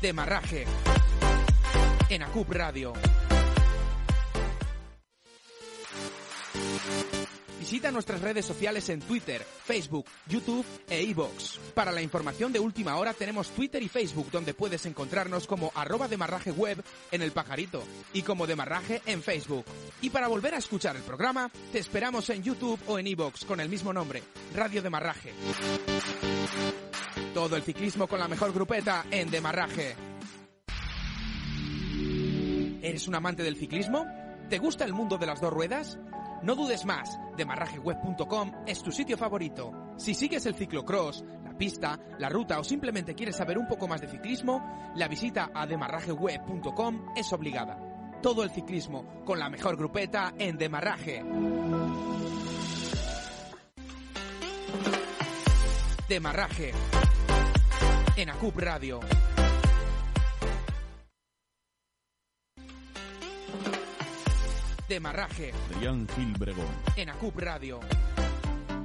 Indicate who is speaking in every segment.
Speaker 1: Demarraje. En ACUP Radio. Visita nuestras redes sociales en Twitter, Facebook, YouTube e iVoox. Para la información de última hora tenemos Twitter y Facebook donde puedes encontrarnos como arroba demarraje web en el pajarito y como demarraje en Facebook. Y para volver a escuchar el programa, te esperamos en YouTube o en iVoox con el mismo nombre, Radio Demarraje. Todo el ciclismo con la mejor grupeta en Demarraje. ¿Eres un amante del ciclismo? ¿Te gusta el mundo de las dos ruedas? No dudes más, demarrajeweb.com es tu sitio favorito. Si sigues el ciclocross, la pista, la ruta o simplemente quieres saber un poco más de ciclismo, la visita a demarrajeweb.com es obligada. Todo el ciclismo con la mejor grupeta en Demarraje. Demarraje. En ACUP Radio. Demarraje.
Speaker 2: Adrián Gil Bregón.
Speaker 1: En ACUP Radio.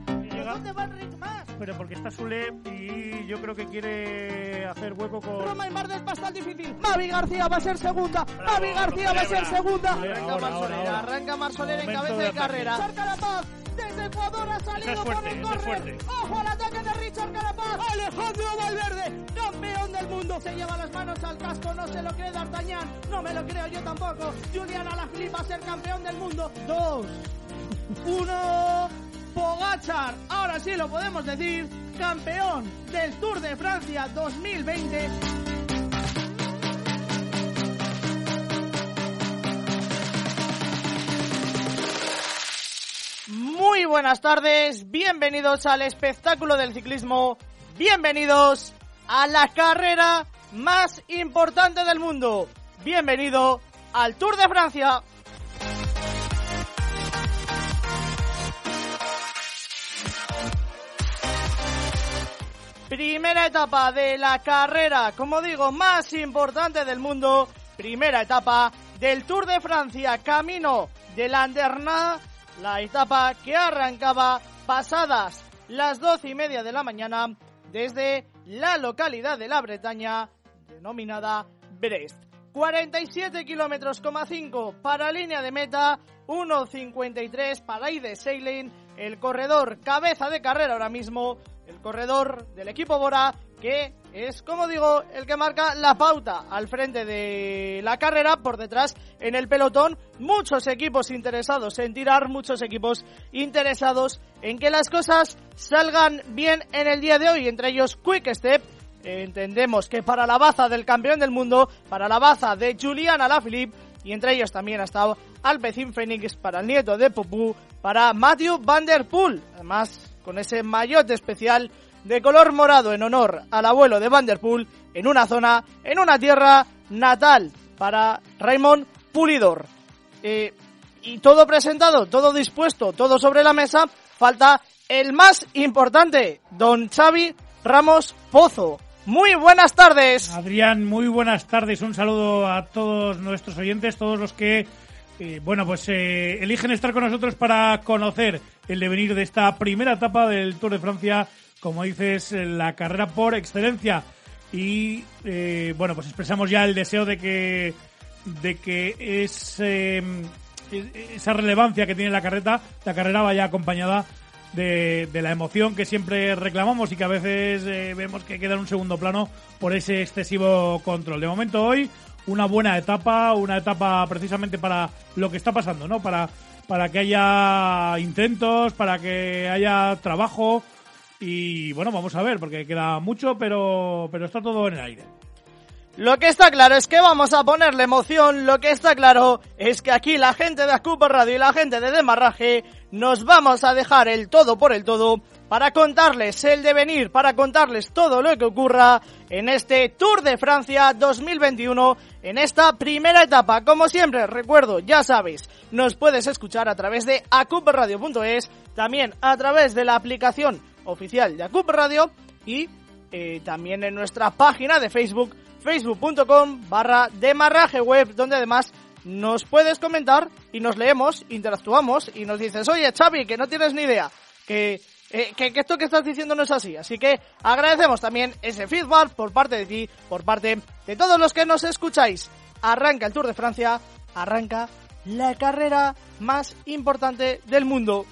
Speaker 3: ¿Dónde va Enric más? Pero porque está Sule y yo creo que quiere hacer hueco con.
Speaker 4: Roma y Mar del Pastal difícil. Mavi García va a ser segunda. Mavi García va a ser segunda. Arranca Marsolera. Arranca Marsolera en cabeza
Speaker 3: de
Speaker 4: carrera. Richard Carapaz. Desde Ecuador ha salido
Speaker 3: es fuerte,
Speaker 4: por el córner. Ojo al ataque de Richard Carapaz. Alejandro Valverde, campeón del mundo. Se lleva las manos al casco. No se lo cree D'Artagnan. No me lo creo yo tampoco. Julian Alaphilippe va a ser campeón del mundo. Dos. Uno. Pogachar, ahora sí lo podemos decir, campeón del Tour de Francia 2020. Muy buenas tardes, bienvenidos al espectáculo del ciclismo, bienvenidos a la carrera más importante del mundo, bienvenido al Tour de Francia. Primera etapa de la carrera, como digo, más importante del mundo. Primera etapa del Tour de Francia, camino de Landerna. La etapa que arrancaba pasadas las doce y media de la mañana desde la localidad de la Bretaña denominada Brest. 47 kilómetros, 5 para línea de meta, 1.53 para Ide Seiling, el corredor cabeza de carrera ahora mismo, el corredor del equipo Bora, que es, como digo, el que marca la pauta al frente de la carrera, por detrás en el pelotón, muchos equipos interesados en tirar, muchos equipos interesados en que las cosas salgan bien en el día de hoy, entre ellos Quick Step, entendemos que para la baza del campeón del mundo, para la baza de Julian Alaphilippe, y entre ellos también ha estado Alpecin Phoenix para el nieto de Popú, para Matthew Van Der Poel, además con ese maillot especial de color morado en honor al abuelo de Van Der Poel, en una zona, en una tierra natal para Raymond Pulidor. Eh, y todo presentado, todo dispuesto, todo sobre la mesa, falta el más importante, don Xavi Ramos Pozo. Muy buenas tardes.
Speaker 3: Adrián, muy buenas tardes. Un saludo a todos nuestros oyentes, todos los que, eh, bueno, pues eh, eligen estar con nosotros para conocer el devenir de esta primera etapa del Tour de Francia, como dices, eh, la carrera por excelencia. Y, eh, bueno, pues expresamos ya el deseo de que, de que es, eh, esa relevancia que tiene la carrera, la carrera vaya acompañada de, de la emoción que siempre reclamamos y que a veces eh, vemos que queda en un segundo plano por ese excesivo control. De momento hoy una buena etapa, una etapa precisamente para lo que está pasando, ¿no? Para, para que haya intentos, para que haya trabajo y bueno, vamos a ver porque queda mucho, pero, pero está todo en el aire.
Speaker 4: Lo que está claro es que vamos a ponerle emoción, lo que está claro es que aquí la gente de Scoop Radio y la gente de Demarraje nos vamos a dejar el todo por el todo para contarles el devenir, para contarles todo lo que ocurra en este Tour de Francia 2021, en esta primera etapa. Como siempre, recuerdo, ya sabéis, nos puedes escuchar a través de acupradio.es, también a través de la aplicación oficial de Acup Radio y eh, también en nuestra página de Facebook, facebook.com barra demarraje web, donde además nos puedes comentar y nos leemos, interactuamos y nos dices, oye Xavi, que no tienes ni idea, eh, que, que, esto que estás diciendo no es así. Así que agradecemos también ese feedback por parte de ti, por parte de todos los que nos escucháis. Arranca el Tour de Francia, arranca la carrera más importante del mundo.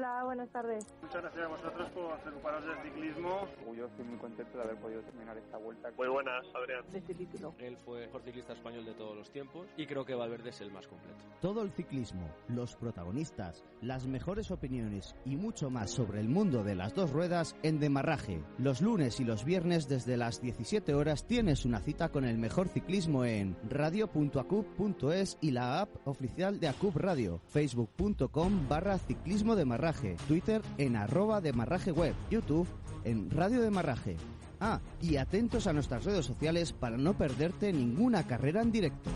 Speaker 2: Hola, buenas tardes.
Speaker 5: Muchas gracias a vosotros por preocuparos del ciclismo.
Speaker 6: Yo estoy muy contento de haber podido terminar esta vuelta.
Speaker 5: Muy buenas, Adrián.
Speaker 2: De este título.
Speaker 7: Él fue el mejor ciclista español de todos los tiempos y creo que Valverde es el más completo.
Speaker 8: Todo el ciclismo, los protagonistas, las mejores opiniones y mucho más sobre el mundo de las dos ruedas en Demarraje. Los lunes y los viernes desde las 17 horas tienes una cita con el mejor ciclismo en radio.acup.es y la app oficial de Acup Radio, facebook.com barra ciclismo Demarraje, Twitter en arroba Demarraje Web, YouTube en Radio Demarraje. Ah, y atentos a nuestras redes sociales para no perderte ninguna carrera en directo.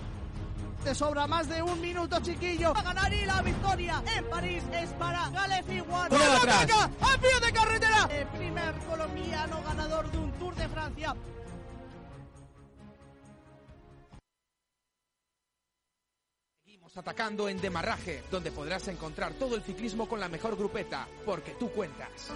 Speaker 4: Te sobra más de un minuto, chiquillo. A ganar y la victoria en París es para One.
Speaker 1: Ponelo atrás.
Speaker 4: ¡A pie de carretera! El primer colombiano ganador de un Tour de Francia.
Speaker 1: Atacando en Demarraje, donde podrás encontrar todo el ciclismo con la mejor grupeta, porque tú cuentas.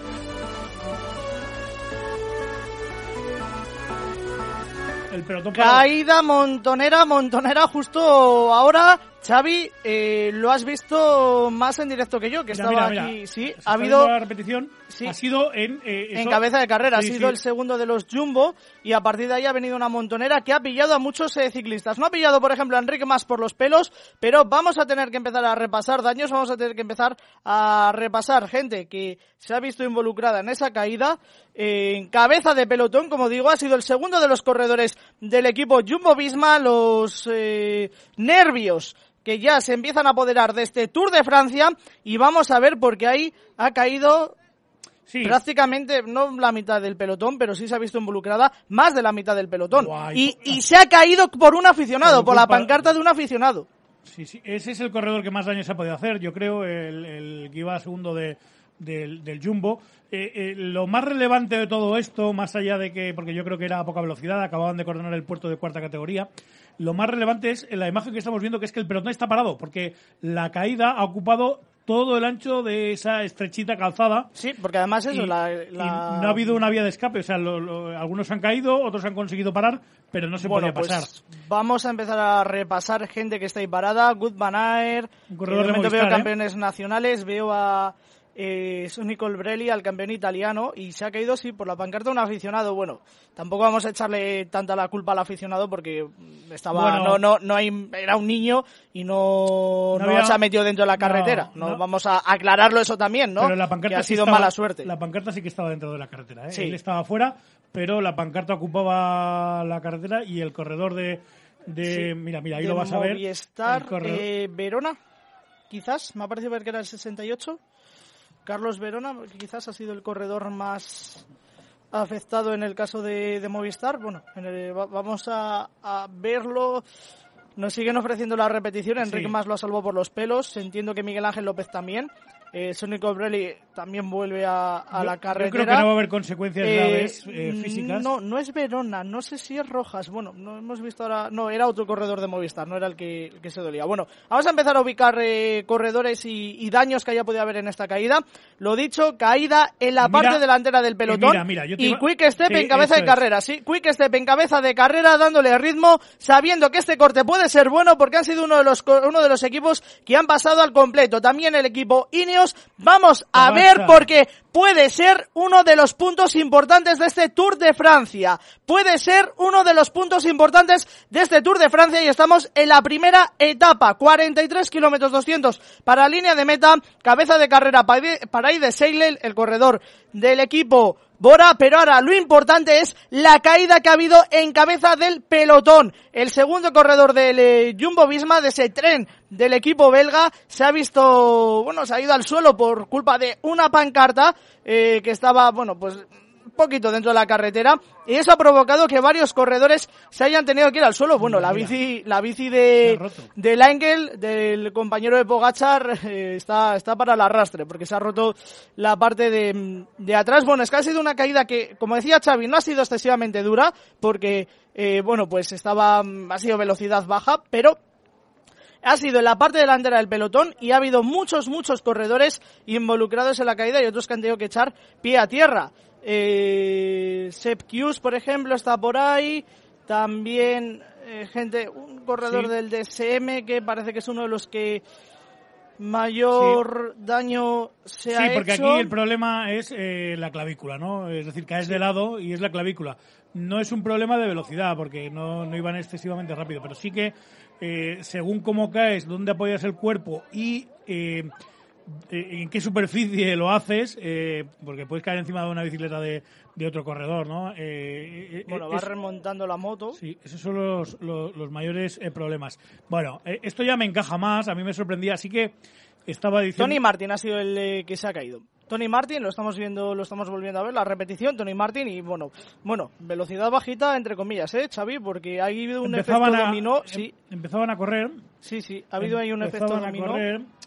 Speaker 3: El.
Speaker 4: Caída montonera, montonera justo ahora. Xavi, eh, lo has visto más en directo que yo, que
Speaker 3: Mira,
Speaker 4: estaba
Speaker 3: mira,
Speaker 4: aquí. Sí, ha habido
Speaker 3: repetición.
Speaker 4: Sí.
Speaker 3: Ha sido en. eh,
Speaker 4: en
Speaker 3: eso-
Speaker 4: cabeza de carrera.
Speaker 3: Sí,
Speaker 4: ha sido el segundo de los Jumbo y a partir de ahí ha venido una montonera que ha pillado a muchos eh, ciclistas. No ha pillado, por ejemplo, a Enrique más por los pelos, pero vamos a tener que empezar a repasar daños, vamos a tener que empezar a repasar gente que se ha visto involucrada en esa caída. Eh, en cabeza de pelotón, como digo, ha sido el segundo de los corredores del equipo Jumbo Visma. Los eh, nervios que ya se empiezan a apoderar de este Tour de Francia y vamos a ver porque ahí ha caído
Speaker 3: Sí.
Speaker 4: prácticamente, no la mitad del pelotón, pero sí se ha visto involucrada más de la mitad del pelotón.
Speaker 3: Guay.
Speaker 4: Y, y se ha caído por un aficionado,
Speaker 3: Por
Speaker 4: por la pancarta de un aficionado.
Speaker 3: Sí, sí, ese es el corredor que más daño se ha podido hacer, yo creo, el, el que iba segundo de, del, del Jumbo. Eh, eh, lo más relevante de todo esto, más allá de que, porque yo creo que era a poca velocidad, acababan de coordinar el puerto de cuarta categoría, lo más relevante es la imagen que estamos viendo, que es que el pelotón está parado, porque la caída ha ocupado todo el ancho de esa estrechita calzada.
Speaker 4: Sí, porque además eso,
Speaker 3: y,
Speaker 4: la,
Speaker 3: y no ha habido una vía de escape, o sea, lo- lo- algunos han caído, otros han conseguido parar, pero no se
Speaker 4: Bueno,
Speaker 3: podía pasar.
Speaker 4: pues vamos a empezar a repasar gente que está ahí parada. Good Van que
Speaker 3: corredor
Speaker 4: de momento veo
Speaker 3: Movistar, ¿eh?
Speaker 4: campeones nacionales, veo a eh, Sonny Colbrelli, al campeón italiano, y se ha caído, sí, por la pancarta un aficionado. Bueno, tampoco vamos a echarle tanta la culpa al aficionado porque estaba,
Speaker 3: Bueno.
Speaker 4: no, no, no hay, era un niño y no,
Speaker 3: No
Speaker 4: no
Speaker 3: había-
Speaker 4: se ha metido dentro de la carretera. No,
Speaker 3: no.
Speaker 4: vamos a aclararlo eso también, ¿no?
Speaker 3: Pero la pancarta
Speaker 4: que ha
Speaker 3: sí
Speaker 4: sido
Speaker 3: estaba-
Speaker 4: mala suerte.
Speaker 3: La pancarta sí que estaba dentro de la carretera. ¿eh?
Speaker 4: Sí.
Speaker 3: Él estaba fuera, pero la pancarta ocupaba la carretera y el corredor de. de
Speaker 4: Sí,
Speaker 3: mira, mira, ahí
Speaker 4: de
Speaker 3: lo vas a ver.
Speaker 4: Movistar, eh, Verona, quizás, me ha parecido ver que era el 68. Carlos Verona, quizás ha sido el corredor más afectado en el caso de, de Movistar. Bueno, en el- va- vamos a, a verlo. Nos siguen ofreciendo la repetición. Enrique
Speaker 3: Sí.
Speaker 4: más lo ha salvado por los pelos. Entiendo que Miguel Ángel López también. Eh, Sonny Colbrelli también vuelve a, a
Speaker 3: Yo-
Speaker 4: la
Speaker 3: yo
Speaker 4: carretera.
Speaker 3: creo que no va a haber consecuencias
Speaker 4: Eh,
Speaker 3: graves eh,
Speaker 4: mm,
Speaker 3: físicas.
Speaker 4: No, no es Verona, no sé si es Rojas. Bueno, no hemos visto ahora. No, era otro corredor de Movistar, no era el que, el que se dolía. Bueno, vamos a empezar a ubicar eh, corredores y, y daños que haya podido haber en esta caída. Lo dicho, caída en la
Speaker 3: Mira,
Speaker 4: parte delantera del pelotón.
Speaker 3: mira, mira, yo te
Speaker 4: y
Speaker 3: iba-
Speaker 4: Quick Step en cabeza de
Speaker 3: es.
Speaker 4: carrera, sí. Quick Step en cabeza de carrera, dándole ritmo, sabiendo que este corte puede ser bueno porque han sido uno de los, uno de los equipos que han pasado al completo. También el equipo Ineos. Vamos a ver porque puede ser uno de los puntos importantes de este Tour de Francia. Puede ser uno de los puntos importantes de este Tour de Francia y estamos en la primera etapa. 43 kilómetros 200 para línea de meta. Cabeza de carrera para de Seilel, el corredor del equipo Bora, pero ahora lo importante es la caída que ha habido en cabeza del pelotón. El segundo corredor del eh, Jumbo Visma, de ese tren del equipo belga, se ha visto, bueno, se ha ido al suelo por culpa de una pancarta eh, que estaba, bueno, pues poquito dentro de la carretera y eso ha provocado que varios corredores se hayan tenido que ir al suelo. Bueno, la bici, la bici de del Engel, del compañero de Pogachar, eh, está, está para el arrastre porque se ha roto la parte de, de atrás. Bueno, es que ha sido una caída que, como decía Xavi, no ha sido excesivamente dura porque, eh, bueno, pues estaba, ha sido velocidad baja, pero ha sido en la parte delantera del pelotón y ha habido muchos, muchos corredores involucrados en la caída y otros que han tenido que echar pie a tierra. Eh, Sepp por ejemplo, está por ahí. También eh, gente, un corredor del DSM que parece que es uno de los que mayor daño se ha
Speaker 3: hecho. Sí, porque aquí el problema es eh, la clavícula, ¿no? Es decir, caes de lado y es la clavícula. No es un problema de velocidad, porque no, no iban excesivamente rápido, pero sí que eh, según cómo caes, dónde apoyas el cuerpo y eh, eh, en qué superficie lo haces, eh, porque puedes caer encima de una bicicleta de, de otro corredor, ¿no?
Speaker 4: Eh, bueno, vas remontando la moto.
Speaker 3: Sí, esos son los, los, mayores problemas. Bueno, esto ya me encaja más, a mí me sorprendía, así que estaba diciendo...
Speaker 4: Tony Martin ha sido el que se ha caído. Tony Martin, lo estamos viendo, lo estamos volviendo a ver, la repetición, Tony Martin y bueno, bueno, velocidad bajita entre comillas, ¿eh, Xavi? Porque ha habido un efecto dominó, em, sí.
Speaker 3: Empezaban a correr.
Speaker 4: Sí, sí, ha habido ahí un efecto dominó.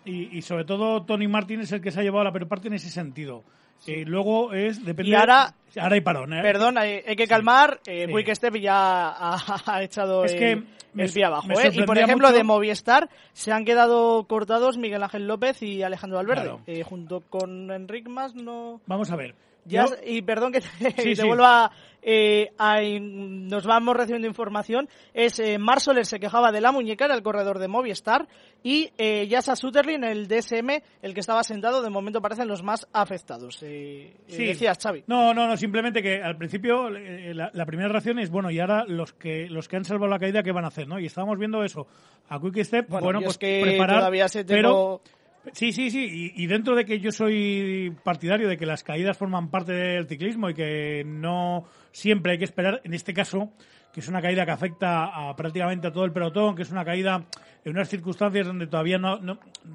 Speaker 3: y, sobre todo Tony Martin es el que se ha llevado la peor parte en ese sentido. Eh, luego es, depende.
Speaker 4: Y ahora,
Speaker 3: ahora hay parón, ¿eh?
Speaker 4: Perdón, hay, que calmar. Eh, Quick Step ya ha, echado es que el, pie abajo. ¿eh? Y por ejemplo, de Movistar se han quedado cortados Miguel Ángel López y Alejandro Valverde. Eh, junto con Enric Mas no.
Speaker 3: Vamos a ver.
Speaker 4: Ya, y perdón que te, vuelva eh, a, nos vamos recibiendo información. Es eh, Marsoler se quejaba de la muñeca, era el corredor de Movistar, y eh, Yasa Sutterlin, el DSM, el que estaba sentado, de momento parecen los más afectados. Eh, sí. Decías, Xavi.
Speaker 3: No, no, no, simplemente que al principio eh, la, primera reacción es, bueno, y ahora los que los que han salvado la caída, ¿qué van a hacer? ¿no? Y estábamos viendo eso. A Quick Step, bueno, pues
Speaker 4: que
Speaker 3: preparar,
Speaker 4: todavía se tengo...
Speaker 3: pero Sí, sí, sí. Y, dentro de que yo soy partidario de que las caídas forman parte del ciclismo y que no siempre hay que esperar, en este caso, que es una caída que afecta a prácticamente a todo el pelotón, que es una caída en unas circunstancias donde todavía no,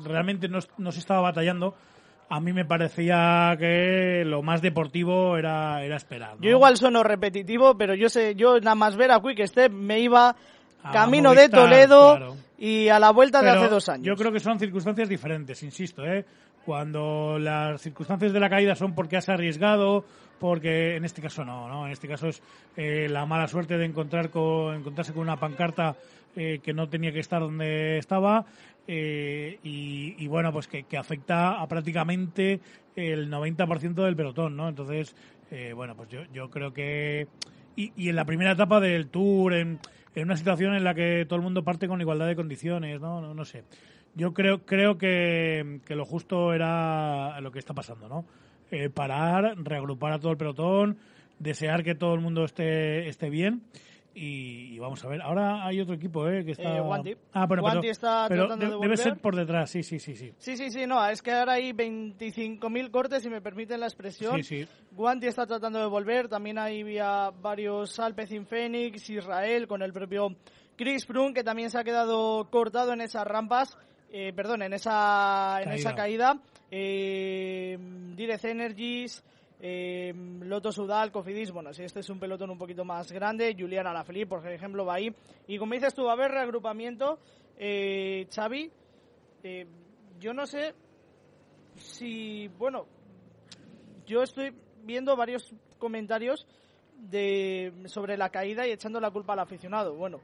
Speaker 3: realmente no, se estaba batallando, a mí me parecía que lo más deportivo era, era esperar.
Speaker 4: Yo igual sueno repetitivo, pero yo sé, yo nada más ver a Quick Step me iba camino de Toledo y a la vuelta de hace dos años.
Speaker 3: Yo creo que son circunstancias diferentes, insisto, ¿eh? Cuando las circunstancias de la caída son porque has arriesgado, porque en este caso no, ¿no? En este caso es eh, la mala suerte de encontrar con, encontrarse con una pancarta eh, que no tenía que estar donde estaba eh, y, bueno, pues que, afecta a prácticamente el 90% del pelotón, ¿no? Entonces, bueno, pues yo, yo creo que... Y, y en la primera etapa del Tour, en en una situación en la que todo el mundo parte con igualdad de condiciones, ¿no? No, sé. Yo creo, creo que, que, lo justo era lo que está pasando, ¿no? Eh, parar, reagrupar a todo el pelotón, desear que todo el mundo esté, esté bien y, vamos a ver, ahora hay otro equipo ¿eh? que está...
Speaker 4: Eh.
Speaker 3: Ah, bueno,
Speaker 4: está tratando de
Speaker 3: Debe ser por detrás, sí, sí, sí. Sí,
Speaker 4: sí, sí, sí no, es que ahora hay 25.000 cortes, si me permiten la expresión.
Speaker 3: Sí, sí.
Speaker 4: Guanti está tratando de volver, también hay varios Alpecin Phoenix, Israel, con el propio Chris Froome, que también se ha quedado cortado en esas rampas. Eh, perdón, en esa, en esa caída. Eh, Direct Energies, eh, Loto Sudal, Cofidis, bueno, si este es un pelotón un poquito más grande, Julián Alaphilippe, por ejemplo, va ahí. Y como dices tú, va a haber reagrupamiento. Eh, Xavi, eh, yo no sé si, bueno, yo estoy viendo varios comentarios de sobre la caída y echando la culpa al aficionado. Bueno,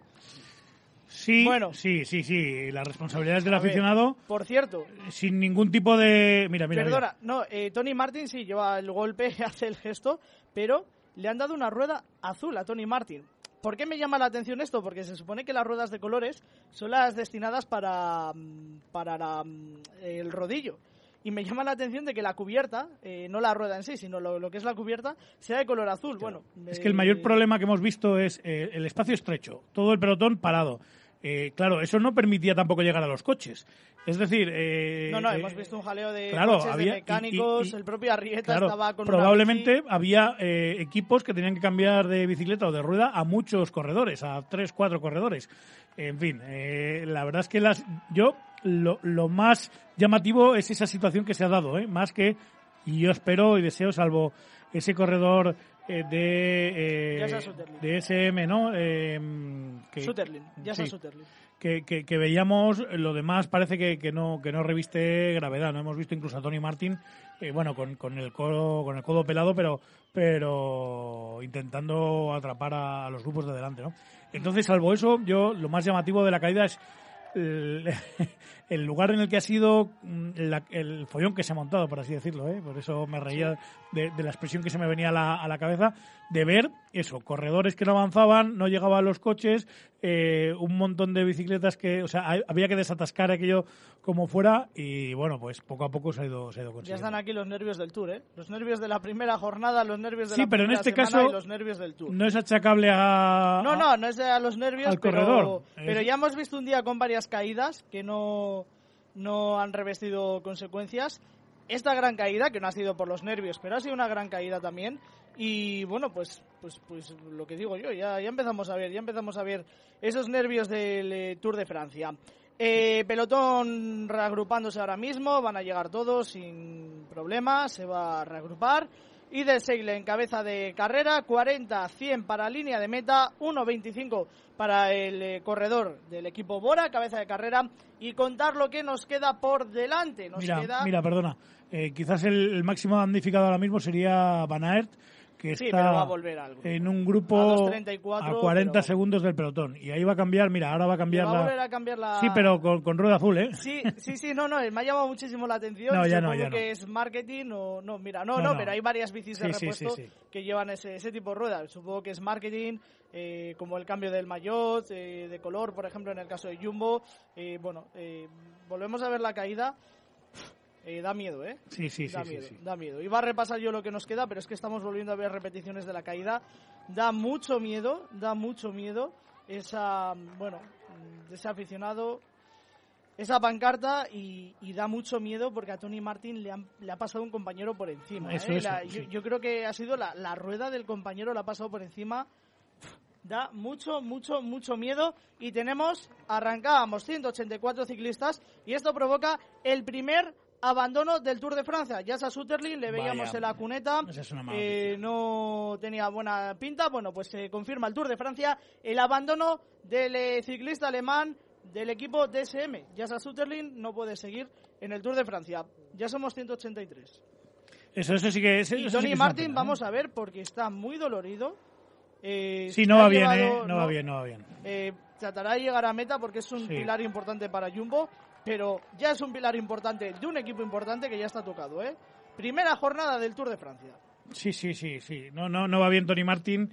Speaker 3: Sí, bueno, sí, sí, sí. La responsabilidad es del aficionado.
Speaker 4: por cierto.
Speaker 3: Sin ningún tipo de. Mira, mira.
Speaker 4: Perdona, no, eh, Tony Martin sí lleva el golpe, hace el gesto, pero le han dado una rueda azul a Tony Martin. ¿Por qué me llama la atención esto? Porque se supone que las ruedas de colores son las destinadas para, mm, para mm, el rodillo. y me llama la atención de que la cubierta, eh, no la rueda en sí, sino lo, lo que es la cubierta, sea de color azul. Bueno,
Speaker 3: Es que el mayor problema que hemos visto es eh, el espacio estrecho, todo el pelotón parado. Eh, claro, eso no permitía tampoco llegar a los coches. Es decir, eh,
Speaker 4: No, no,
Speaker 3: eh,
Speaker 4: hemos visto un jaleo de
Speaker 3: claro,
Speaker 4: coches,
Speaker 3: había-
Speaker 4: de mecánicos,
Speaker 3: y- y-
Speaker 4: el propio Arrieta
Speaker 3: claro,
Speaker 4: estaba con una
Speaker 3: probablemente
Speaker 4: bici.
Speaker 3: había eh, equipos que tenían que cambiar de bicicleta o de rueda a muchos corredores, a tres, cuatro corredores. En fin, eh, la verdad es que las, yo lo, lo más llamativo es esa situación que se ha dado, ¿eh? más que, y yo espero y deseo, salvo ese corredor eh, de, eh, de SM, ¿no? Eh, que-
Speaker 4: Sutherland, ya sea
Speaker 3: sí,
Speaker 4: Sutherland.
Speaker 3: que, que- que veíamos, lo demás parece que, que no que no reviste gravedad. No hemos visto incluso a Tony Martin, eh, bueno, con, con el codo con el codo pelado, pero pero intentando atrapar a, a los grupos de delante, ¿no? Entonces, salvo eso, yo lo más llamativo de la caída es el, el lugar en el que ha sido mm, la- el follón que se ha montado, por así decirlo, ¿eh? por eso me reía de, de la expresión que se me venía a la, a la cabeza, de ver eso, corredores que no avanzaban, no llegaban los coches, eh, un montón de bicicletas que, o sea, hay- había que desatascar aquello como fuera y bueno, pues poco a poco se ha ido, se ha ido
Speaker 4: Ya
Speaker 3: consiguiendo.
Speaker 4: están aquí los nervios del Tour, ¿eh? Los nervios de la primera jornada, los nervios de
Speaker 3: Sí,
Speaker 4: la
Speaker 3: pero en
Speaker 4: primera
Speaker 3: este
Speaker 4: semana
Speaker 3: caso
Speaker 4: y los nervios del Tour.
Speaker 3: No es achacable a...
Speaker 4: No, no, no es a los nervios,
Speaker 3: al
Speaker 4: pero,
Speaker 3: corredor.
Speaker 4: pero ya hemos visto un día con varias caídas que no, no han revestido consecuencias. Esta gran caída, que no ha sido por los nervios, pero ha sido una gran caída también. Y bueno, pues, pues, pues lo que digo yo, ya, empezamos a ver, ya empezamos a ver esos nervios del eh, Tour de Francia. Eh, pelotón reagrupándose ahora mismo, van a llegar todos sin problema, se va a reagrupar. Y de Segle en cabeza de carrera, 40, 100 para línea de meta, 1.25 para el eh, corredor del equipo Bora, cabeza de carrera, y contar lo que nos queda por delante. Nos
Speaker 3: Mira,
Speaker 4: queda...
Speaker 3: mira, perdona. Eh, quizás el, el máximo damnificado ahora mismo sería Van Aert, que
Speaker 4: Sí,
Speaker 3: está
Speaker 4: va a volver algo.
Speaker 3: en un
Speaker 4: A
Speaker 3: grupo
Speaker 4: 2.34,
Speaker 3: a 40
Speaker 4: pero-
Speaker 3: segundos del pelotón. Y ahí va a cambiar, mira, ahora va a cambiar
Speaker 4: va a
Speaker 3: la...
Speaker 4: volver a cambiar la...
Speaker 3: Sí, pero con, con rueda azul, ¿eh?
Speaker 4: Sí, sí, sí, no, no, me ha llamado muchísimo la atención.
Speaker 3: No, ya no,
Speaker 4: Supongo
Speaker 3: ya no.
Speaker 4: que es marketing o no, mira, no,
Speaker 3: No,
Speaker 4: pero hay varias bicis de
Speaker 3: Sí,
Speaker 4: repuesto
Speaker 3: sí.
Speaker 4: que llevan ese, ese tipo de ruedas. Supongo que es marketing, eh, como el cambio del maillot, eh, de color, por ejemplo, en el caso de Jumbo. Eh, bueno, eh, volvemos a ver la caída. Eh, da miedo, ¿eh?
Speaker 3: Sí, sí, sí,
Speaker 4: da
Speaker 3: sí,
Speaker 4: miedo,
Speaker 3: sí.
Speaker 4: da miedo. Iba a repasar yo lo que nos queda, pero es que estamos volviendo a ver repeticiones de la caída. Da mucho miedo, da mucho miedo esa, bueno, ese aficionado, esa pancarta y, y da mucho miedo porque a Tony Martin le, han- le ha pasado un compañero por encima.
Speaker 3: Eso,
Speaker 4: ¿eh?
Speaker 3: eso,
Speaker 4: La- yo, yo creo que ha sido la, la rueda del compañero, le ha pasado por encima. Da mucho, mucho, mucho miedo y tenemos, arrancábamos 184 ciclistas y esto provoca el primer abandono del Tour de Francia. Ya a Sutterlin le veíamos
Speaker 3: Vaya.
Speaker 4: en la cuneta,
Speaker 3: es
Speaker 4: eh, no tenía buena pinta. Bueno, pues se confirma el Tour de Francia el abandono del eh, ciclista alemán del equipo DSM. Jassa Sutterlin no puede seguir en el Tour de Francia. Ya somos 183.
Speaker 3: Eso, eso sí que es...
Speaker 4: Y
Speaker 3: sí
Speaker 4: Tony Martin,
Speaker 3: pena, ¿eh?
Speaker 4: vamos a ver, porque está muy dolorido. Eh,
Speaker 3: Sí, no va bien, ¿eh?
Speaker 4: llevado-
Speaker 3: No va bien, no va bien.
Speaker 4: eh, tratará de llegar a meta porque es un
Speaker 3: Sí.
Speaker 4: pilar importante para Jumbo, pero ya es un pilar importante de un equipo importante que ya está tocado, ¿eh? Primera jornada del Tour de Francia.
Speaker 3: Sí, sí, sí, sí. No, no, no va bien Tony Martin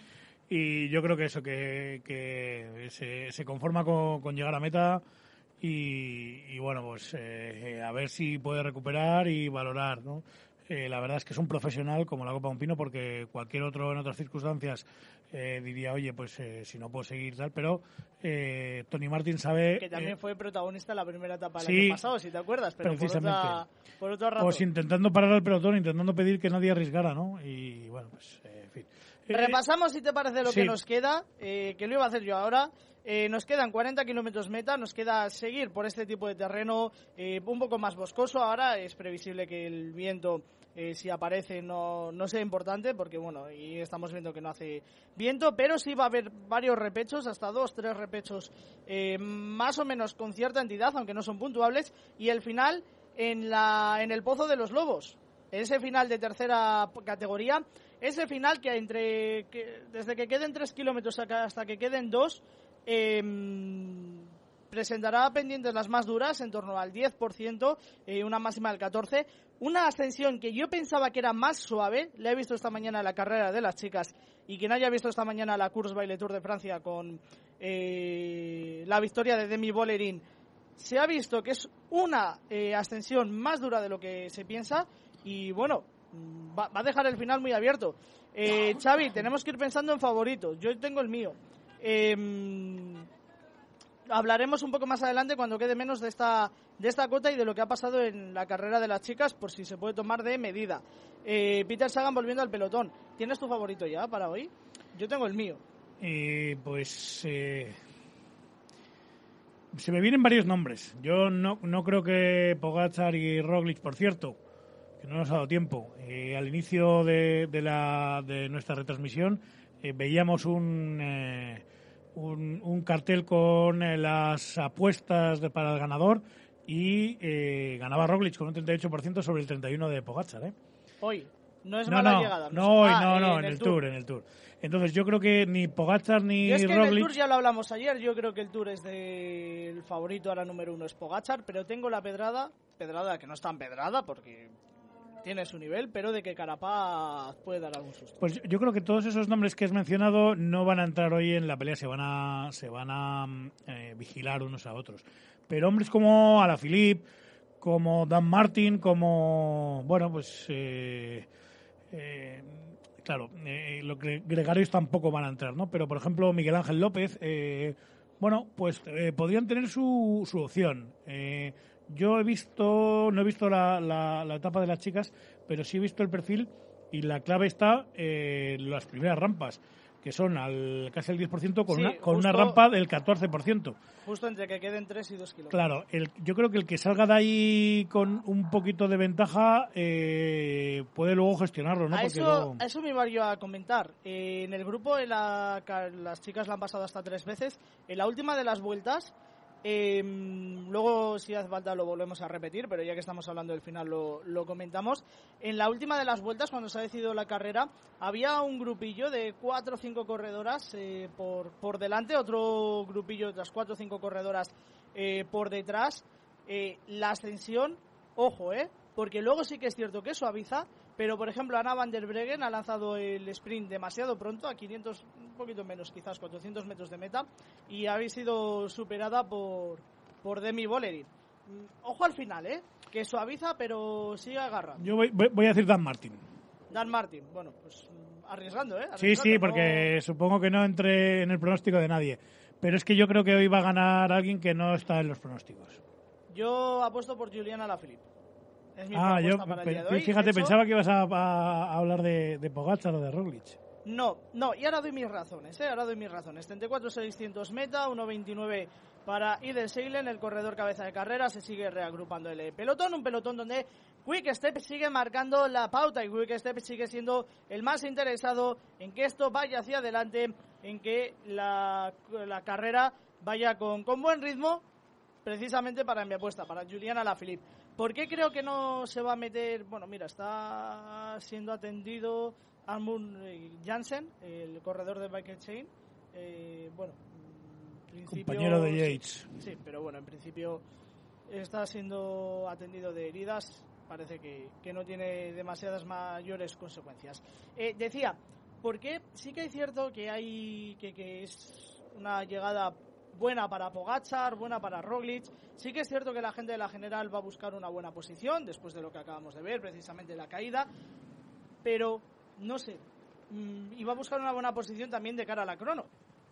Speaker 3: y yo creo que eso, que, que se, se conforma con, llegar a meta y, y bueno, pues eh, a ver si puede recuperar y valorar, ¿no? Eh, la verdad es que es un profesional como la Copa de un Pino porque cualquier otro en otras circunstancias eh, diría, oye, pues eh, si no puedo seguir tal, pero eh, Tony Martin sabe...
Speaker 4: Que también
Speaker 3: eh,
Speaker 4: fue protagonista en la primera etapa del
Speaker 3: sí,
Speaker 4: año pasado, si te acuerdas, pero por
Speaker 3: precisamente.
Speaker 4: otra, por otra razón.
Speaker 3: pues intentando parar al pelotón, intentando pedir que nadie arriesgara, ¿no? Y bueno, pues eh, en fin. Eh,
Speaker 4: Repasamos, si te parece, lo
Speaker 3: sí.
Speaker 4: que nos queda, que lo iba a hacer yo ahora. Eh, nos quedan 40 kilómetros meta, nos queda seguir por este tipo de terreno eh, un poco más boscoso. Ahora es previsible que el viento, eh, si aparece, no, no sea importante, porque bueno, y estamos viendo que no hace viento, pero sí va a haber varios repechos, hasta dos, tres repechos, eh, más o menos con cierta entidad, aunque no son puntuables, y el final en, la, en el Pozo de los Lobos. Ese final de tercera categoría, ese final que entre que, desde que queden tres kilómetros hasta que queden dos, em, presentará pendientes las más duras, en torno al 10%, eh, una máxima del 14%. Una ascensión que yo pensaba que era más suave, la he visto esta mañana la carrera de las chicas, y quien haya visto esta mañana la Course by Le Tour de Francia con eh, la victoria de Demi Bollerin, se ha visto que es una eh, ascensión más dura de lo que se piensa y bueno, mm, va, va a dejar el final muy abierto. Eh, Xavi, tenemos que ir pensando en favoritos. Yo tengo el mío. Em, hablaremos un poco más adelante cuando quede menos de esta de esta cota y de lo que ha pasado en la carrera de las chicas por si se puede tomar de medida. Eh, Peter Sagan volviendo al pelotón. ¿Tienes tu favorito ya para hoy? Yo tengo el mío.
Speaker 3: Eh, pues eh, se me vienen varios nombres. Yo no, no creo que Pogachar y Roglic, por cierto, que no nos ha dado tiempo. eh, al inicio de, de, la, de nuestra retransmisión veíamos un, un, un cartel con eh, las apuestas de- para el ganador y eh, ganaba Roglic con un 38% sobre el 31% de Pogachar. ¿eh?
Speaker 4: Hoy. No es
Speaker 3: No,
Speaker 4: mala
Speaker 3: no,
Speaker 4: llegada.
Speaker 3: no, hoy,
Speaker 4: Ah,
Speaker 3: no, no, en, el tour. en el Tour. Entonces yo creo que ni Pogachar ni
Speaker 4: es que en el. Tour ya lo hablamos ayer, yo creo que el Tour es del favorito ahora número uno es Pogachar, pero tengo la pedrada, pedrada que no es tan pedrada porque tiene su nivel, pero de que Carapaz puede dar algún susto.
Speaker 3: Pues yo creo que todos esos nombres que has mencionado no van a entrar hoy en la pelea, se van a, se van a mm, eh, vigilar unos a otros. Pero hombres como Alaphilippe, como Dan Martin, como, bueno, pues, eh, eh, claro, eh, los gre- gregarios tampoco van a entrar, ¿no? Pero, por ejemplo, Miguel Ángel López, eh, bueno, pues eh, podrían tener su, su opción. Eh, yo he visto, no he visto la, la- la etapa de las chicas, pero sí he visto el perfil y la clave está eh, en las primeras rampas, que son al casi el 10% con,
Speaker 4: Sí,
Speaker 3: una, con una rampa del 14%.
Speaker 4: Justo entre que queden 3 y 2 kilómetros.
Speaker 3: Claro, el, yo creo que el que salga de ahí con un poquito de ventaja eh, puede luego gestionarlo, ¿no?
Speaker 4: a, eso,
Speaker 3: luego-
Speaker 4: a eso me iba yo a comentar. Eh, en el grupo en la las chicas la han pasado hasta tres veces. En la última de las vueltas, eh, luego si hace falta lo volvemos a repetir, pero ya que estamos hablando del final lo, lo comentamos. En la última de las vueltas, cuando se ha decidido la carrera, había un grupillo de cuatro o cinco corredoras eh, por, por delante, otro grupillo de otras cuatro o cinco corredoras eh, por detrás. Eh, la ascensión, ojo, ¿eh? Porque luego sí que es cierto que suaviza, pero por ejemplo Ana van der Breggen ha lanzado el sprint demasiado pronto, a 500, un poquito menos, quizás 400 metros de meta, y ha sido superada por, por Demi Bollerin. Mm, Ojo al final, ¿eh? Que suaviza, pero sigue agarrando.
Speaker 3: Yo voy, voy- voy a decir Dan Martin.
Speaker 4: Dan Martin, bueno, pues arriesgando, ¿eh?
Speaker 3: Sí, sí,
Speaker 4: Arriesgando,
Speaker 3: porque supongo que no entre en el pronóstico de nadie. Pero es que yo creo que hoy va a ganar alguien que no está en los pronósticos.
Speaker 4: Yo apuesto por Juliana Lafilippe. Es mi
Speaker 3: Ah, yo,
Speaker 4: apuesta para el
Speaker 3: pe-
Speaker 4: día de hoy.
Speaker 3: fíjate,
Speaker 4: hecho,
Speaker 3: pensaba que ibas a, a- a hablar de, de Pogacar o de Roglic.
Speaker 4: No, no, y ahora doy mis razones, ¿eh? Ahora doy mis razones. 34-600 meta, 1.29 para Iden Seilen, el corredor cabeza de carrera, se sigue reagrupando el pelotón, un pelotón donde Quick Step sigue marcando la pauta y Quick Step sigue siendo el más interesado en que esto vaya hacia adelante, en que la, la carrera vaya con, con buen ritmo, precisamente para mi apuesta, para Juliana Lafilippe. ¿Por qué creo que no se va a meter? Bueno, mira, está siendo atendido Armund Jansen, el corredor de Bike Chain. Eh, bueno,
Speaker 3: Compañero de Yates.
Speaker 4: Sí, pero bueno, en principio está siendo atendido de heridas. Parece que, que no tiene demasiadas mayores consecuencias. Eh, decía, porque sí que es cierto que hay que, que es una llegada buena para Pogachar, buena para Roglic. Sí que es cierto que la gente de la general va a buscar una buena posición después de lo que acabamos de ver, precisamente la caída. Pero no sé, mm, y va a buscar una buena posición también de cara a la crono.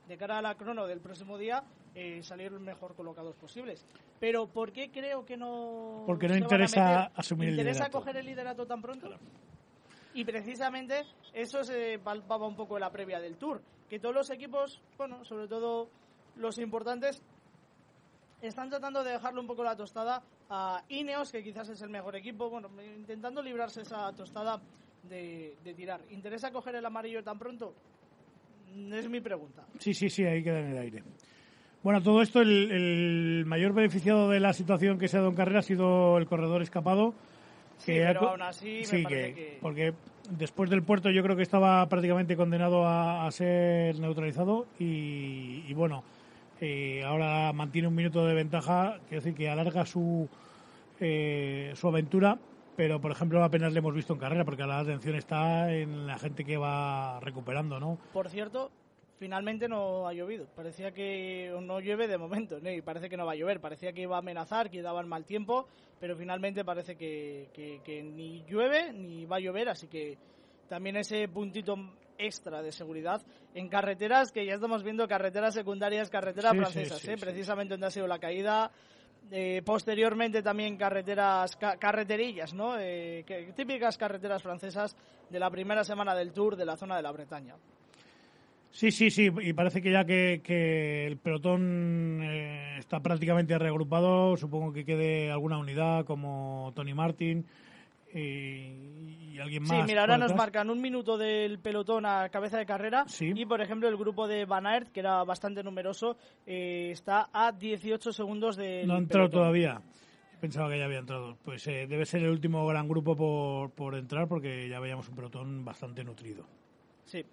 Speaker 4: De cara a la crono del próximo día, eh, salir mejor colocados posibles. Pero ¿por qué creo que no.
Speaker 3: Porque no interesa asumir el
Speaker 4: ¿Interesa
Speaker 3: liderato.
Speaker 4: coger el liderato tan pronto? Y precisamente eso se palpaba un poco en la previa del Tour, que todos los equipos, bueno, sobre todo los importantes, están tratando de dejarle un poco la tostada a Ineos, que quizás es el mejor equipo, bueno, intentando librarse esa tostada de, de tirar. ¿Interesa coger el amarillo tan pronto? Es mi pregunta.
Speaker 3: Sí, sí, sí, ahí queda en el aire. Bueno, todo esto, el, el mayor beneficiado de la situación que se ha dado en carrera ha sido el corredor escapado.
Speaker 4: Sí,
Speaker 3: que ha
Speaker 4: pero aún así me
Speaker 3: sí,
Speaker 4: parece
Speaker 3: que-
Speaker 4: que-
Speaker 3: Porque después del puerto yo creo que estaba prácticamente condenado a, a ser neutralizado y, y bueno, eh, ahora mantiene un minuto de ventaja, quiero decir que alarga su, eh, su aventura, pero por ejemplo apenas le hemos visto en carrera porque la atención está en la gente que va recuperando, ¿no?
Speaker 4: Por cierto, finalmente no ha llovido. Parecía que no llueve de momento, ¿no? y parece que no va a llover. Parecía que iba a amenazar, que daban mal tiempo, pero finalmente parece que, que ni llueve ni va a llover, así que también ese puntito extra de seguridad en carreteras que ya estamos viendo carreteras secundarias, carreteras
Speaker 3: Sí,
Speaker 4: francesas,
Speaker 3: sí,
Speaker 4: ¿eh? precisamente donde ha sido la caída. Eh, posteriormente también carreteras, ca- carreterillas, ¿no? Eh, que- típicas carreteras francesas de la primera semana del Tour de la zona de la Bretaña.
Speaker 3: Sí, sí, sí, y parece que ya que, que el pelotón eh, está prácticamente reagrupado, supongo que quede alguna unidad como Tony Martin y, y alguien más.
Speaker 4: Sí, mira, ahora nos marcan un minuto del pelotón a cabeza de carrera
Speaker 3: Sí.
Speaker 4: y, por ejemplo, el grupo de Van Aert, que era bastante numeroso, eh, está a 18 segundos del
Speaker 3: No ha entrado
Speaker 4: pelotón.
Speaker 3: todavía. Pensaba que ya había entrado. Pues eh, debe ser el último gran grupo por, por entrar porque ya veíamos un pelotón bastante nutrido.
Speaker 4: Sí.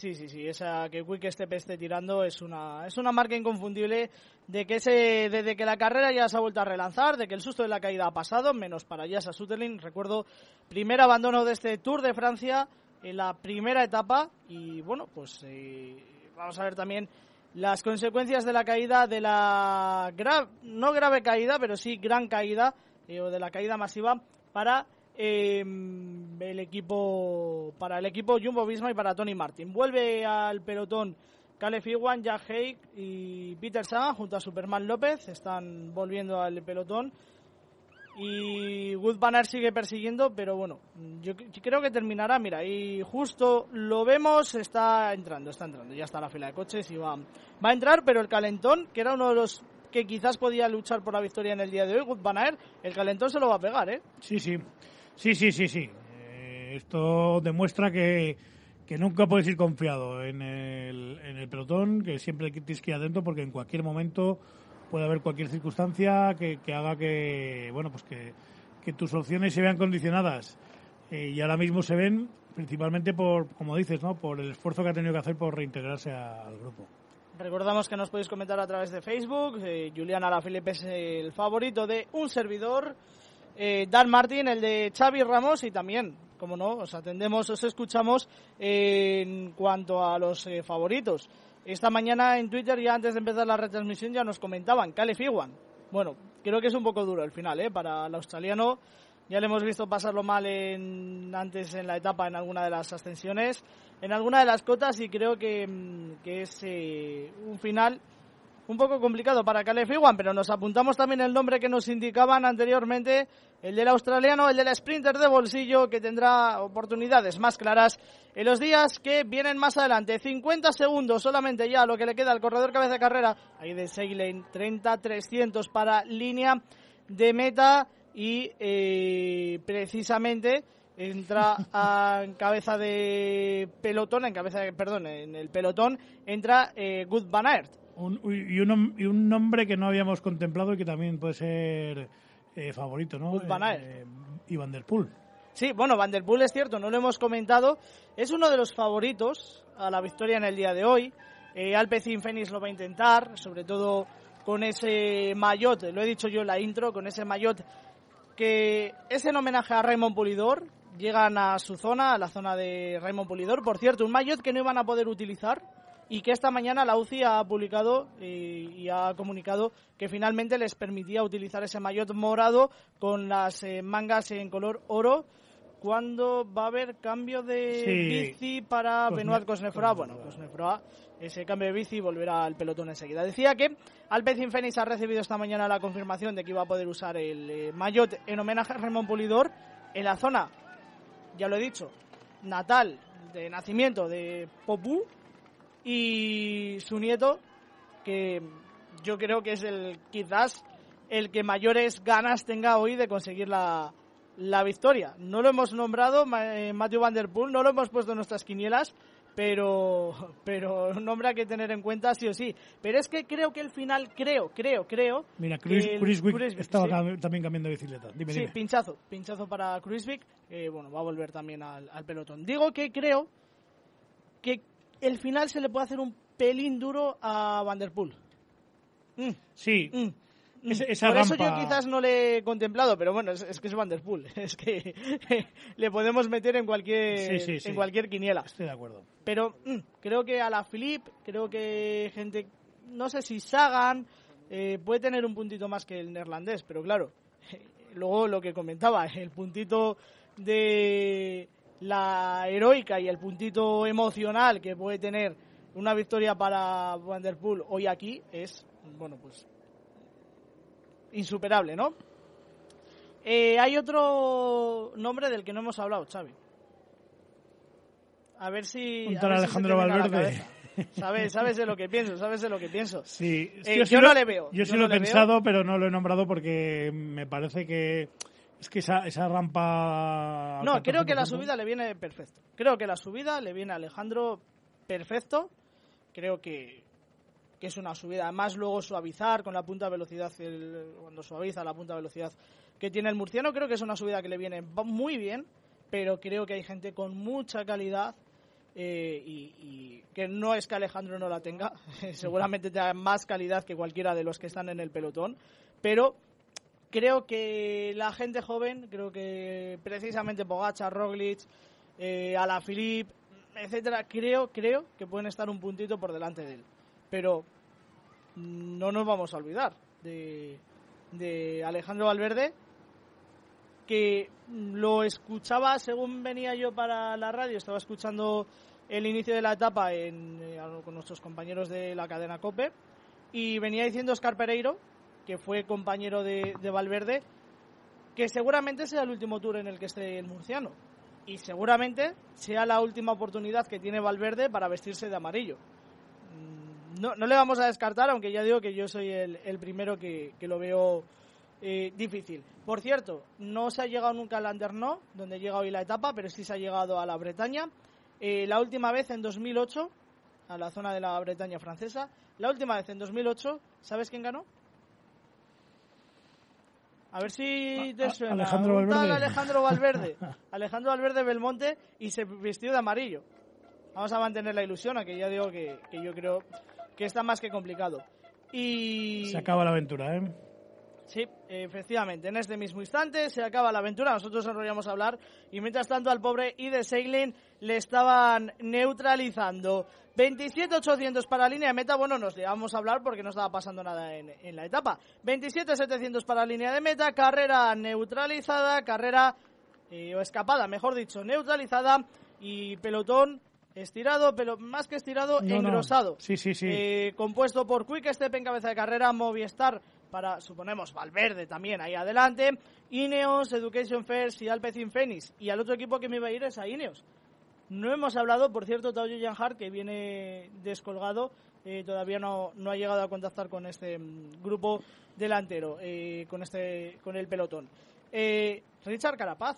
Speaker 4: Sí, sí, sí, esa que Quick Step esté tirando es una, es una marca inconfundible de que ese, desde que la carrera ya se ha vuelto a relanzar, de que el susto de la caída ha pasado, menos para Jassa Sutherland. Recuerdo, primer abandono de este Tour de Francia en la primera etapa y bueno, pues eh, vamos a ver también las consecuencias de la caída, de la gra- no grave caída, pero sí gran caída, eh, o de la caída masiva para eh, el equipo para el equipo Jumbo Visma y para Tony Martin. Vuelve al pelotón Caleb Iwan, Jack Haig y Peter Sagan junto a Superman López. Están volviendo al pelotón. Y Wood Banner sigue persiguiendo, pero bueno, yo creo que terminará. Mira, y justo lo vemos, está entrando, está entrando. Ya está la fila de coches y va, va a entrar, pero el calentón, que era uno de los que quizás podía luchar por la victoria en el día de hoy, Wood Banner, el calentón se lo va a pegar, ¿eh?
Speaker 3: Sí, sí. Sí, sí, sí, sí. Eh, esto demuestra que, que nunca puedes ir confiado en el, en el pelotón, que siempre tienes que ir atento porque en cualquier momento puede haber cualquier circunstancia que, que haga que, bueno, pues que, que tus opciones se vean condicionadas. Eh, y ahora mismo se ven principalmente por, como dices, ¿no? por el esfuerzo que ha tenido que hacer por reintegrarse al grupo.
Speaker 4: Recordamos que nos podéis comentar a través de Facebook. Eh, Julián Alaphilippe es el favorito de un servidor. Eh, Dan Martín, el de Xavi Ramos. Y también, como no, os atendemos, os escuchamos en cuanto a los eh, favoritos. Esta mañana en Twitter, ya antes de empezar la retransmisión, ya nos comentaban Caleb Iwan. Bueno, creo que es un poco duro el final, ¿eh? Para el australiano. Ya le hemos visto pasarlo mal en, antes en la etapa en alguna de las ascensiones, en alguna de las cotas y creo que, mm, que es eh, un final un poco complicado para Caleb Iwan, pero nos apuntamos también el nombre que nos indicaban anteriormente, el del australiano, el del sprinter de bolsillo, que tendrá oportunidades más claras en los días que vienen más adelante. 50 segundos solamente ya lo que le queda al corredor cabeza de carrera, ahí de Seilen, 30-300 para línea de meta y eh, precisamente entra en cabeza de pelotón, en cabeza de, perdón, en el pelotón entra eh, Good Van.
Speaker 3: Un- y, un, y un nombre que no habíamos contemplado y que también puede ser eh, favorito, ¿no?
Speaker 4: Wout van.
Speaker 3: Eh, y Van der Poel.
Speaker 4: Sí, bueno, Van der Poel es cierto, no lo hemos comentado. Es uno de los favoritos a la victoria en el día de hoy. Eh, Alpecin Fénix lo va a intentar, sobre todo con ese maillot, lo he dicho yo en la intro, con ese maillot que es en homenaje a Raymond Pulidor. Llegan a su zona, a la zona de Raymond Pulidor. Por cierto, un maillot que no iban a poder utilizar y que esta mañana la UCI ha publicado y ha comunicado que finalmente les permitía utilizar ese maillot morado con las eh, mangas en color oro. ¿Cuándo va a haber cambio de
Speaker 3: Sí.
Speaker 4: bici para
Speaker 3: Cosne-
Speaker 4: Benoit Cosnefroy?
Speaker 3: Cosnefroy.
Speaker 4: Bueno, Cosnefroy, ese cambio de bici volverá al pelotón enseguida. Decía que Alpecin Fénix ha recibido esta mañana la confirmación de que iba a poder usar el eh, maillot en homenaje a Raymond Pulidor en la zona, ya lo he dicho, natal de nacimiento de Popú y su nieto, que yo creo que es el quizás el que mayores ganas tenga hoy de conseguir la, la victoria. No lo hemos nombrado, eh, Matthew Van Der Poel, no lo hemos puesto en nuestras quinielas, pero, pero un nombre hay que tener en cuenta sí o sí. Pero es que creo que el final, creo, creo, creo.
Speaker 3: Mira, Chris,
Speaker 4: que el-
Speaker 3: Chris Wick
Speaker 4: Kruijswijk,
Speaker 3: estaba
Speaker 4: sí.
Speaker 3: también cambiando de bicicleta. Dime,
Speaker 4: Sí,
Speaker 3: dime.
Speaker 4: pinchazo, pinchazo para Kruisvik, que bueno, va a volver también al, al pelotón. Digo que creo que el final se le puede hacer un pelín duro a Van Der Poel. Mm,
Speaker 3: Sí,
Speaker 4: mm.
Speaker 3: Esa
Speaker 4: Por eso yo quizás no le he contemplado, pero bueno, es, es que es Van der Poel. Es que le podemos meter en cualquier,
Speaker 3: Sí, sí, sí.
Speaker 4: en cualquier quiniela.
Speaker 3: Estoy de acuerdo.
Speaker 4: Pero mm, creo que a la Philip, creo que gente, no sé si Sagan eh, puede tener un puntito más que el neerlandés, pero claro, luego lo que comentaba, el puntito de la heroica y el puntito emocional que puede tener una victoria para Van der Poel hoy aquí es, bueno, pues insuperable, ¿no? Eh, hay otro nombre del que no hemos hablado, Xavi. A ver si. Ver si
Speaker 3: Alejandro Valverde.
Speaker 4: ¿Sabes, sabes de lo que pienso, sabes de lo que pienso.
Speaker 3: Sí,
Speaker 4: Eh,
Speaker 3: yo, sí
Speaker 4: yo
Speaker 3: lo-
Speaker 4: no le veo,
Speaker 3: Yo
Speaker 4: yo
Speaker 3: sí
Speaker 4: no
Speaker 3: lo he
Speaker 4: veo.
Speaker 3: pensado, pero no lo he nombrado porque me parece que es que esa, esa rampa.
Speaker 4: No, creo que la
Speaker 3: 14%,
Speaker 4: subida le viene perfecto. Creo que la subida le viene a Alejandro perfecto. Creo que, que es una subida. Además, luego suavizar con la punta de velocidad, el- cuando suaviza la punta de velocidad que tiene el murciano, creo que es una subida que le viene muy bien. Pero creo que hay gente con mucha calidad eh, y, y que no es que Alejandro no la tenga. Seguramente tenga más calidad que cualquiera de los que están en el pelotón. Pero creo que la gente joven, creo que precisamente Pogacar, Roglic, eh, Alaphilippe, etcétera, creo, creo que pueden estar un puntito por delante de él. Pero no nos vamos a olvidar de, de Alejandro Valverde, que lo escuchaba según venía yo para la radio, estaba escuchando el inicio de la etapa en, eh, con nuestros compañeros de la cadena COPE, y venía diciendo Oscar Pereiro, que fue compañero de, de Valverde, que seguramente sea el último tour en el que esté el murciano. Y seguramente sea la última oportunidad que tiene Valverde para vestirse de amarillo. Mm, No, no le vamos a descartar, aunque ya digo que yo soy el, primero que, que lo veo eh, difícil. Por cierto, no se ha llegado nunca al Landerneau, donde llega hoy la etapa, pero sí se ha llegado a la Bretaña. Eh, la última vez en 2008, a la zona de la Bretaña francesa. La última vez en 2008, ¿sabes quién ganó? A ver si te
Speaker 3: A-
Speaker 4: suena.
Speaker 3: Alejandro
Speaker 4: Un tal
Speaker 3: Valverde.
Speaker 4: Alejandro Valverde. Alejandro Valverde Belmonte y se vistió de amarillo. Vamos a mantener la ilusión, aunque ya digo que, que yo creo que está más que complicado. Y
Speaker 3: Se acaba la aventura, ¿eh?
Speaker 4: Sí, efectivamente. En este mismo instante se acaba la aventura. Nosotros enrollamos a hablar. Y mientras tanto, al pobre Ide Seiglin le estaban neutralizando. 27.800 para línea de meta. Bueno, nos llevamos a hablar porque no estaba pasando nada en, en la etapa. 27.700 para línea de meta. Carrera neutralizada. Carrera eh, o escapada, mejor dicho, neutralizada. Y pelotón estirado, pero más que estirado,
Speaker 3: No, no.
Speaker 4: engrosado.
Speaker 3: Sí, sí, sí.
Speaker 4: Eh, compuesto por Quick Step en cabeza de carrera, Movistar para, suponemos, Valverde también ahí adelante, Ineos, Education First y Alpecin Phoenix. Y al otro equipo que me iba a ir es a Ineos. No hemos hablado, por cierto, Tao Janhart, que viene descolgado, eh, todavía no, no ha llegado a contactar con este mm, grupo delantero, eh, con, este, con el pelotón. Eh, Richard Carapaz,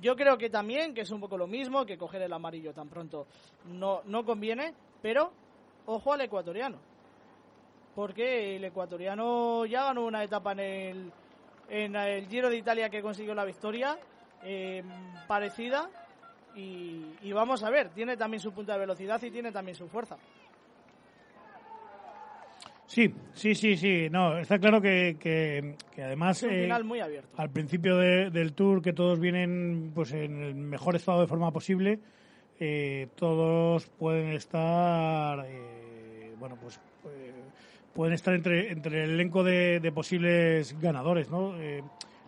Speaker 4: yo creo que también, que es un poco lo mismo, que coger el amarillo tan pronto no, no conviene, pero ojo al ecuatoriano. Porque el ecuatoriano ya ganó una etapa en el, en el Giro de Italia que consiguió la victoria eh, parecida. Y, y vamos a ver, tiene también su punta de velocidad y tiene también su fuerza.
Speaker 3: Sí, sí, sí, sí. No, está claro que, que, que además. Eh,
Speaker 4: muy abierto.
Speaker 3: al principio de- del tour que todos vienen pues en el mejor estado de forma posible eh, todos pueden estar eh, bueno pues eh, pueden estar entre entre el elenco de, de posibles ganadores no Eh,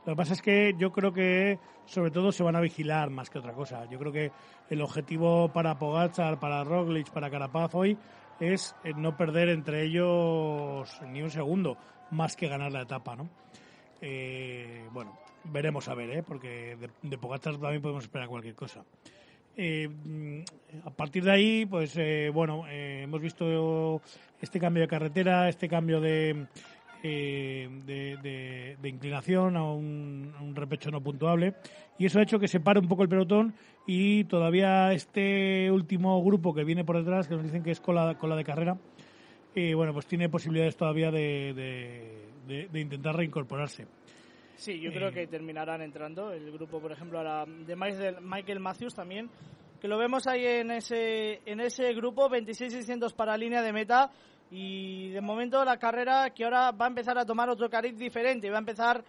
Speaker 3: lo que pasa es que yo creo que sobre todo se van a vigilar más que otra cosa yo creo que el objetivo para Pogacar para Roglic para Carapaz hoy es eh, no perder entre ellos ni un segundo más que ganar la etapa no eh, bueno, veremos a ver, ¿eh? porque de, de Pogacar también podemos esperar cualquier cosa. Mm, a partir de ahí, pues bueno, hemos visto este cambio de carretera, este cambio de, eh, de, de- de inclinación a un, a un repecho no puntuable, y eso ha hecho que se pare un poco el pelotón y todavía este último grupo que viene por detrás, que nos dicen que es cola, cola de carrera, eh, bueno, pues tiene posibilidades todavía de, de- intentar reincorporarse.
Speaker 4: Sí, yo
Speaker 3: Eh,
Speaker 4: creo que terminarán entrando. El grupo, por ejemplo, ahora de Michael Michael Matthews también, que lo vemos ahí en ese, en ese grupo, 26.600 para línea de meta, Y de momento la carrera que ahora va a empezar a tomar otro cariz diferente, va a empezar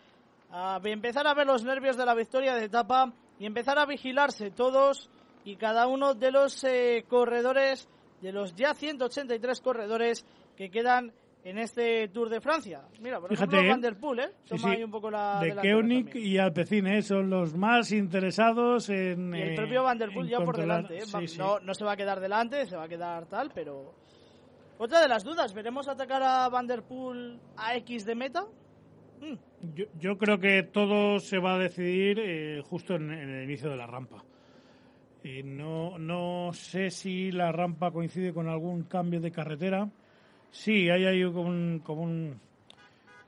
Speaker 4: a empezar a ver los nervios de la victoria de etapa y empezar a vigilarse todos y cada uno de los eh, corredores, de los ya 183 corredores que quedan en este Tour de Francia. Mira, por
Speaker 3: Fíjate,
Speaker 4: ejemplo. Van der Poel, ¿eh?
Speaker 3: Sí,
Speaker 4: Toma
Speaker 3: sí.
Speaker 4: ahí un poco la
Speaker 3: de Koenig y Alpecin ¿eh? son los más interesados en.
Speaker 4: Y el
Speaker 3: eh,
Speaker 4: propio Van der Poel ya por delante. ¿eh?
Speaker 3: Sí, sí.
Speaker 4: No, no se va a quedar delante, se va a quedar tal, pero... Otra de las dudas, ¿veremos atacar a Van der Poel a X de meta? Mm,
Speaker 3: Yo, yo creo que todo se va a decidir eh, justo en, en el inicio de la rampa. Y no, no sé si la rampa coincide con algún cambio de carretera. Sí, hay ahí como, un- como un-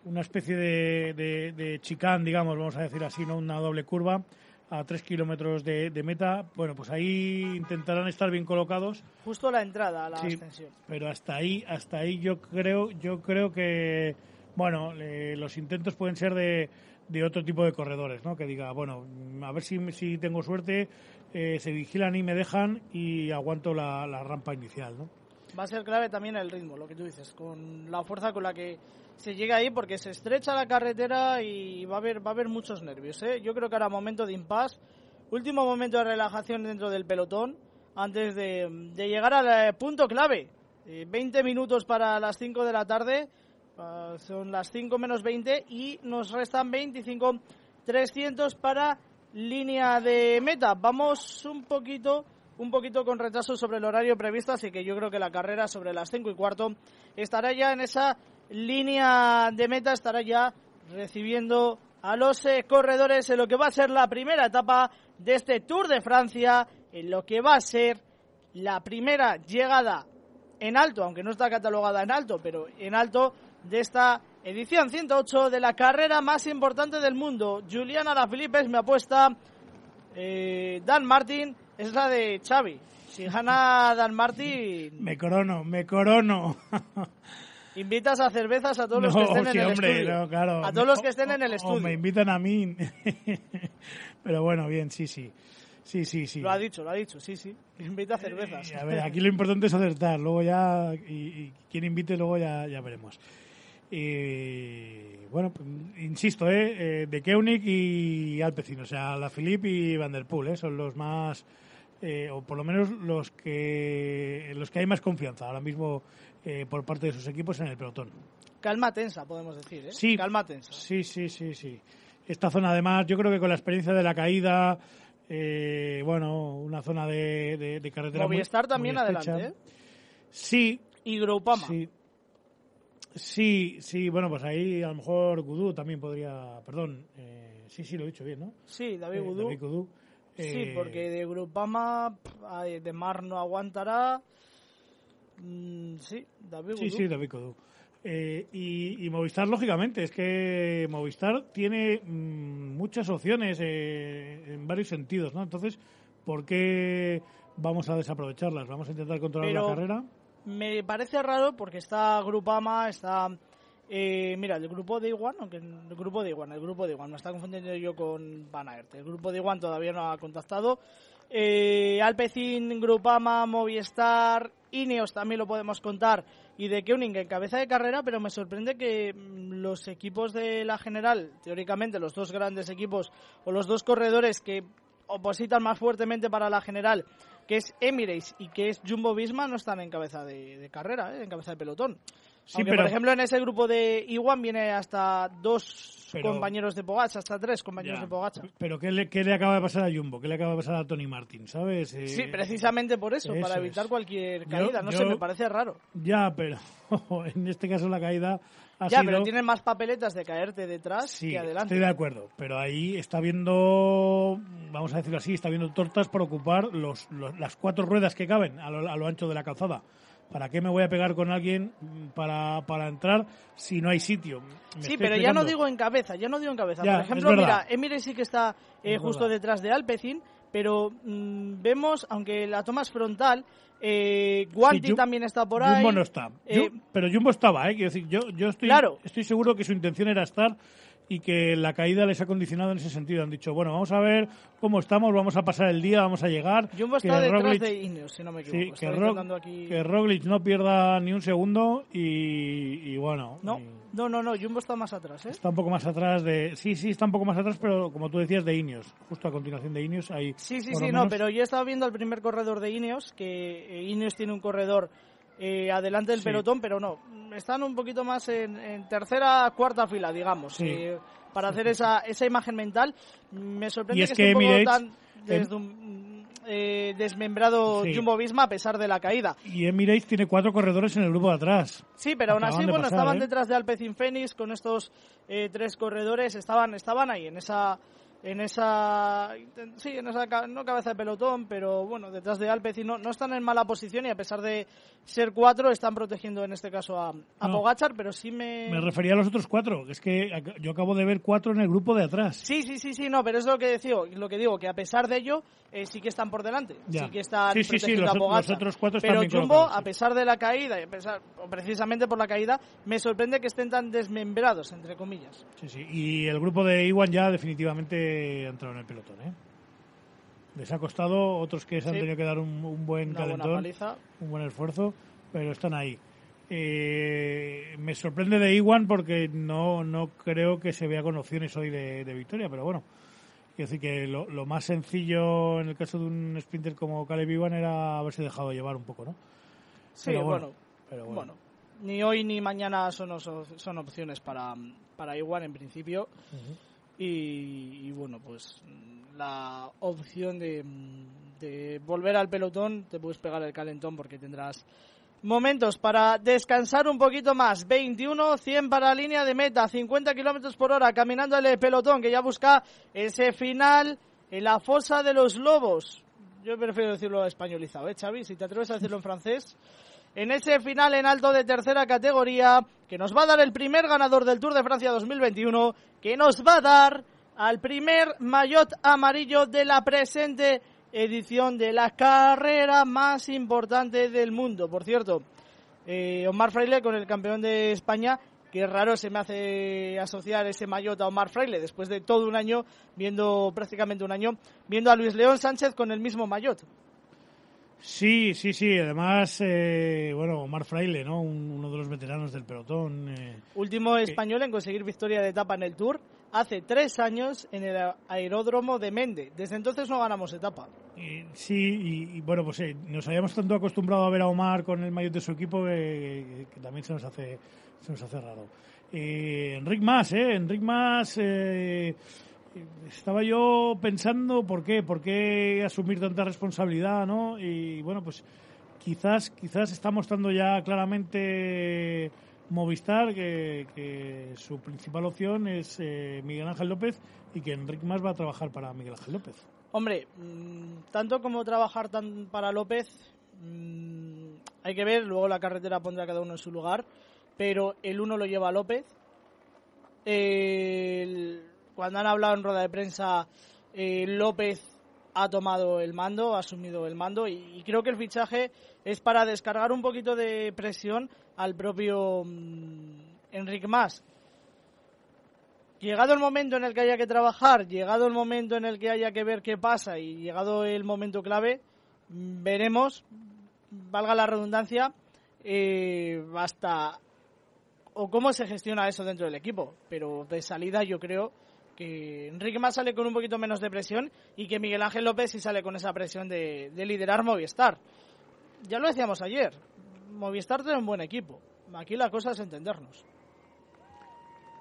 Speaker 3: una especie de, de, de chicán, digamos, vamos a decir así, no una doble curva a tres kilómetros de, de meta. Bueno, pues ahí intentarán estar bien colocados.
Speaker 4: Justo la entrada a la
Speaker 3: Sí,
Speaker 4: ascensión.
Speaker 3: pero hasta ahí, hasta ahí yo creo, yo creo que, bueno, los intentos pueden ser de, de otro tipo de corredores, ¿no? Que diga, bueno, a ver si, si tengo suerte, eh, se vigilan y me dejan y aguanto la, la rampa inicial, ¿no?
Speaker 4: Va a ser clave también el ritmo, lo que tú dices, con la fuerza con la que se llega ahí, porque se estrecha la carretera y va a haber, va a haber muchos nervios. ¿eh? Yo creo que ahora momento de impasse, último momento de relajación dentro del pelotón, antes de, de llegar al eh, punto clave. Eh, 20 minutos para las 5 de la tarde, ah, son las 5 menos 20 y nos restan 25 300 para línea de meta. Vamos un poquito un poquito con retraso sobre el horario previsto, así que yo creo que la carrera sobre las 5 y cuarto estará ya en esa línea de meta, estará ya recibiendo a los corredores en lo que va a ser la primera etapa de este Tour de Francia, en lo que va a ser la primera llegada en alto, aunque no está catalogada en alto, pero en alto de esta edición 108 de la carrera más importante del mundo. Julián Alaphilippe es mi apuesta. Eh, Dan Martin es la de Xavi. Si gana Dan Martin,
Speaker 3: Me corono, me corono.
Speaker 4: invitas a cervezas a todos los
Speaker 3: No,
Speaker 4: que estén
Speaker 3: sí,
Speaker 4: en el
Speaker 3: hombre,
Speaker 4: estudio.
Speaker 3: no, claro.
Speaker 4: A todos los que estén en el estudio.
Speaker 3: O me invitan a mí. Pero bueno, bien, sí, sí. Sí, sí, sí.
Speaker 4: Lo ha dicho, lo ha dicho, sí, sí. Invita a cervezas.
Speaker 3: Eh, a ver, aquí lo importante es acertar, luego ya, y, y quien invite luego ya, ya veremos. Y bueno, pues, insisto, ¿eh? Eh, de Koenig y Alpecin, o sea, la Philippe y Van der Poel, ¿eh? son los más, eh, o por lo menos los que, los que hay más confianza ahora mismo eh, por parte de sus equipos en el pelotón.
Speaker 4: Calma tensa, podemos decir, ¿eh?
Speaker 3: Sí.
Speaker 4: Calma tensa.
Speaker 3: Sí, sí, sí, sí. Esta zona, además, yo creo que con la experiencia de la caída, eh, bueno, una zona de, de, de carretera muy-
Speaker 4: Movistar
Speaker 3: muy
Speaker 4: también
Speaker 3: estrecha.
Speaker 4: adelante, ¿eh?
Speaker 3: Sí,
Speaker 4: Y Groupama.
Speaker 3: Sí. Sí, sí, bueno, pues ahí a lo mejor Gudú también podría, perdón, eh, sí, sí, lo he dicho bien, ¿no?
Speaker 4: Sí, David
Speaker 3: Eh,
Speaker 4: Gudú.
Speaker 3: David Gudú.
Speaker 4: Sí,
Speaker 3: Eh,
Speaker 4: porque de Grupama, de Mar no aguantará. Mm, sí, David
Speaker 3: Sí,
Speaker 4: Gudú.
Speaker 3: sí, David Gudú. Eh, y, y Movistar, lógicamente, es que Movistar tiene mm, muchas opciones eh, en varios sentidos, ¿no? Entonces, ¿por qué vamos a desaprovecharlas? ¿Vamos a intentar controlar
Speaker 4: Pero-
Speaker 3: la carrera?
Speaker 4: Me parece raro porque está Grupama, está... eh, mira, el grupo de Iguan, aunque el grupo de Iguan, el grupo de Iguan, está confundiendo yo con Van Aert. El grupo de Iguan todavía no ha contactado. Eh, Alpecin, Grupama, Movistar, Ineos también lo podemos contar y de Koenig en cabeza de carrera, pero me sorprende que mm, los equipos de la general, teóricamente los dos grandes equipos o los dos corredores que opositan más fuertemente para la general, que es Emirates y que es Jumbo Visma, no están en cabeza de, de carrera, ¿eh? en cabeza de pelotón.
Speaker 3: Sí,
Speaker 4: Aunque,
Speaker 3: pero-
Speaker 4: por ejemplo, en ese grupo de Iwan viene hasta dos
Speaker 3: Pero-
Speaker 4: compañeros de Pogacha, hasta tres compañeros
Speaker 3: Ya.
Speaker 4: de Pogacha.
Speaker 3: Pero ¿qué le, qué le acaba de pasar a Jumbo? ¿Qué le acaba de pasar a Tony Martin? ¿Sabes? Eh,
Speaker 4: Sí, precisamente por eso,
Speaker 3: eso
Speaker 4: para evitar
Speaker 3: es.
Speaker 4: cualquier
Speaker 3: Yo-
Speaker 4: caída. no
Speaker 3: yo-
Speaker 4: sé, me parece raro.
Speaker 3: Ya, pero en este caso la caída ha
Speaker 4: Ya,
Speaker 3: sido...
Speaker 4: pero tienen más papeletas de caerte detrás
Speaker 3: Sí,
Speaker 4: que adelante.
Speaker 3: estoy de acuerdo, pero ahí está viendo, vamos a decirlo así, está viendo tortas por ocupar los, los- las cuatro ruedas que caben a lo, a lo ancho de la calzada. ¿Para qué me voy a pegar con alguien mm, para, para entrar si no hay sitio? ¿Me
Speaker 4: Sí, pero ya no digo en cabeza, ya no digo en cabeza.
Speaker 3: Ya,
Speaker 4: Por
Speaker 3: es
Speaker 4: ejemplo, mira, Emirates sí que está eh,
Speaker 3: Es
Speaker 4: justo
Speaker 3: verdad.
Speaker 4: detrás de Alpecin, pero mm, vemos, aunque la tomas frontal, eh, Guanti
Speaker 3: Sí,
Speaker 4: también está por ahí.
Speaker 3: Jumbo no está.
Speaker 4: Eh,
Speaker 3: pero Jumbo estaba, ¿eh? Quiero decir, yo, yo estoy,
Speaker 4: Claro.
Speaker 3: estoy seguro que su intención era estar y que la caída les ha condicionado en ese sentido. Han dicho, bueno, vamos a ver cómo estamos, vamos a pasar el día, vamos a llegar.
Speaker 4: Jumbo está
Speaker 3: que
Speaker 4: detrás
Speaker 3: Roglic-
Speaker 4: de Ineos, si no me equivoco.
Speaker 3: Sí, que,
Speaker 4: aquí-
Speaker 3: que Roglic no pierda ni un segundo y, y bueno,
Speaker 4: No,
Speaker 3: y
Speaker 4: no, no, no, Jumbo está más atrás, ¿eh?
Speaker 3: está un poco más atrás de... Sí, sí, está un poco más atrás, pero como tú decías, de Ineos. Justo a continuación de Ineos, ahí...
Speaker 4: Sí, sí, sí, no, pero yo estaba viendo al primer corredor de Ineos, que eh, Ineos tiene un corredor eh, adelante del
Speaker 3: Sí.
Speaker 4: pelotón, pero no, están un poquito más en, en tercera, cuarta fila, digamos,
Speaker 3: Sí.
Speaker 4: eh, para hacer esa, esa imagen mental. Me sorprende
Speaker 3: Y es
Speaker 4: que, esté un poco tan desde un- eh, desmembrado
Speaker 3: Sí.
Speaker 4: Jumbo Visma a pesar de la caída.
Speaker 3: Y Emirates tiene cuatro corredores en el grupo de atrás.
Speaker 4: Sí, pero aún así, bueno,
Speaker 3: pasar,
Speaker 4: estaban
Speaker 3: ¿eh?
Speaker 4: detrás de Alpecin Fénix con estos eh, tres corredores, estaban, estaban ahí en esa, en esa, sí, en esa, no cabeza de pelotón, pero bueno, detrás de Alpecin no, no están en mala posición y a pesar de ser cuatro están protegiendo en este caso a, a
Speaker 3: No.
Speaker 4: Pogachar, pero sí me...
Speaker 3: Me refería a los otros cuatro, es que yo acabo de ver cuatro en el grupo de atrás.
Speaker 4: Sí, sí, sí, sí, no, pero es lo que digo, lo que digo, que a pesar de ello eh, sí que están por delante,
Speaker 3: Ya.
Speaker 4: sí que están
Speaker 3: Sí, sí, sí, los
Speaker 4: a
Speaker 3: los otros cuatro están
Speaker 4: pero Jumbo, a pesar de la caída, y a pesar, o precisamente por la caída, me sorprende que estén tan desmembrados, entre comillas.
Speaker 3: Sí, sí. Y el grupo de Iwan ya definitivamente ha entrado en el pelotón, ¿eh? Les ha costado, otros que se han
Speaker 4: Sí.
Speaker 3: tenido que dar un, un buen
Speaker 4: Una
Speaker 3: calentón, un buen esfuerzo, pero están ahí. Eh, me sorprende de Iwan porque no, no creo que se vea con opciones hoy de, de victoria, pero bueno. Quiero decir que lo, lo más sencillo en el caso de un sprinter como Caleb Iwan era haberse dejado llevar un poco, ¿no?
Speaker 4: Sí,
Speaker 3: Pero
Speaker 4: bueno,
Speaker 3: bueno, pero
Speaker 4: bueno.
Speaker 3: bueno.
Speaker 4: Ni hoy ni mañana son, son opciones para, para Iguan en principio. Y, bueno, pues la opción de, volver al pelotón, te puedes pegar el calentón porque tendrás momentos para descansar un poquito más. 21, 100 para línea de meta, 50 kilómetros por hora, caminando el pelotón que ya busca ese final en la fosa de los lobos. Yo prefiero decirlo españolizado, ¿eh, Xavi? Si te atreves a decirlo en francés. En ese final en alto de tercera categoría, que nos va a dar el primer ganador del Tour de Francia 2021, que nos va a dar al primer maillot amarillo de la presente edición de la carrera más importante del mundo. Por cierto, eh, Omar Fraile con el campeón de España, que raro se me hace asociar ese maillot a Omar Fraile después de todo un año, viendo prácticamente un año, viendo a Luis León Sánchez con el mismo maillot.
Speaker 3: Sí, sí, sí. Además, eh, bueno, Omar Fraile, ¿no? Un- uno de los veteranos del pelotón. eh,
Speaker 4: Último español en conseguir victoria de etapa en el Tour hace tres años en el aeródromo de Mende. Desde entonces no ganamos etapa.
Speaker 3: y sí, y, y, bueno, pues eh, nos habíamos tanto acostumbrado a ver a Omar con el maillot de su equipo que, también se nos hace, se nos hace raro. Eh, Enric Mas, ¿eh? Enric Mas, eh, estaba yo pensando por qué, por qué asumir tanta responsabilidad, ¿no? Y bueno, pues quizás, quizás está mostrando ya claramente Movistar que, su principal opción es eh, Miguel Ángel López y que Enric Mas va a trabajar para Miguel Ángel López.
Speaker 4: Hombre, mm, tanto como trabajar tan para López, mm, hay que ver, luego la carretera pondrá cada uno en su lugar, pero el uno lo lleva López. El- cuando han hablado en rueda de prensa, eh, López ha tomado el mando, ha asumido el mando y, creo que el fichaje es para descargar un poquito de presión al propio mm, Enrique Mas. Llegado el momento en el que haya que trabajar, llegado el momento en el que haya que ver qué pasa y llegado el momento clave, mm, veremos, valga la redundancia, eh, hasta o cómo se gestiona eso dentro del equipo. Pero de salida yo creo que Enrique Más sale con un poquito menos de presión y que Miguel Ángel López sí sale con esa presión de, de liderar Movistar. Ya lo decíamos ayer, Movistar tiene un buen equipo. Aquí la cosa es entendernos.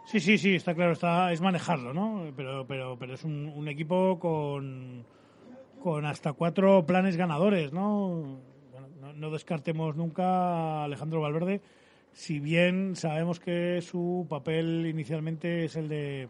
Speaker 3: Sí, sí, sí, está claro, está, es manejarlo, ¿no? Pero, pero, pero es un, un equipo con, con hasta cuatro planes ganadores, ¿no? No, no descartemos nunca a Alejandro Valverde, si bien sabemos que su papel inicialmente es el de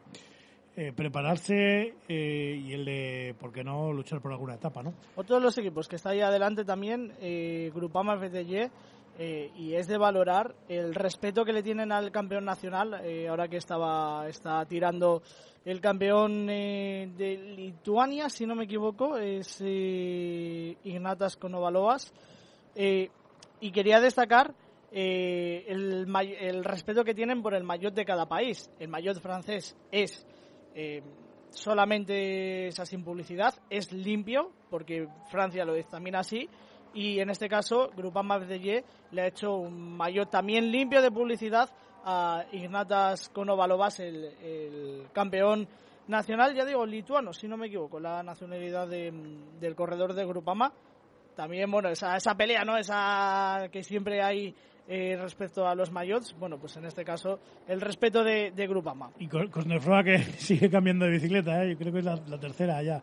Speaker 3: eh, prepararse eh, y el de, ¿por qué no?, luchar por alguna etapa, ¿no?
Speaker 4: Otro de los equipos que está ahí adelante también, eh, Grupama FDG, eh, y es de valorar el respeto que le tienen al campeón nacional, eh, ahora que estaba está tirando el campeón eh, de Lituania, si no me equivoco, es Ignatas Konovalovas. Y quería destacar eh, el, el respeto que tienen por el maillot de cada país. El maillot francés es eh, solamente esa sin publicidad, es limpio, porque Francia lo dictamina así, y en este caso Groupama FDJ le ha hecho un maillot también limpio de publicidad a Ignatas Konovalovas, el, el campeón nacional, ya digo, lituano, si no me equivoco, la nacionalidad de- del corredor de Grupama. También, bueno, esa, esa pelea, ¿no? Esa que siempre hay eh, respecto a los maillots, bueno, pues en este caso el respeto de, de Grupama.
Speaker 3: Y Cos- Cosnefroa que sigue cambiando de bicicleta, ¿eh? yo creo que es la, la tercera ya.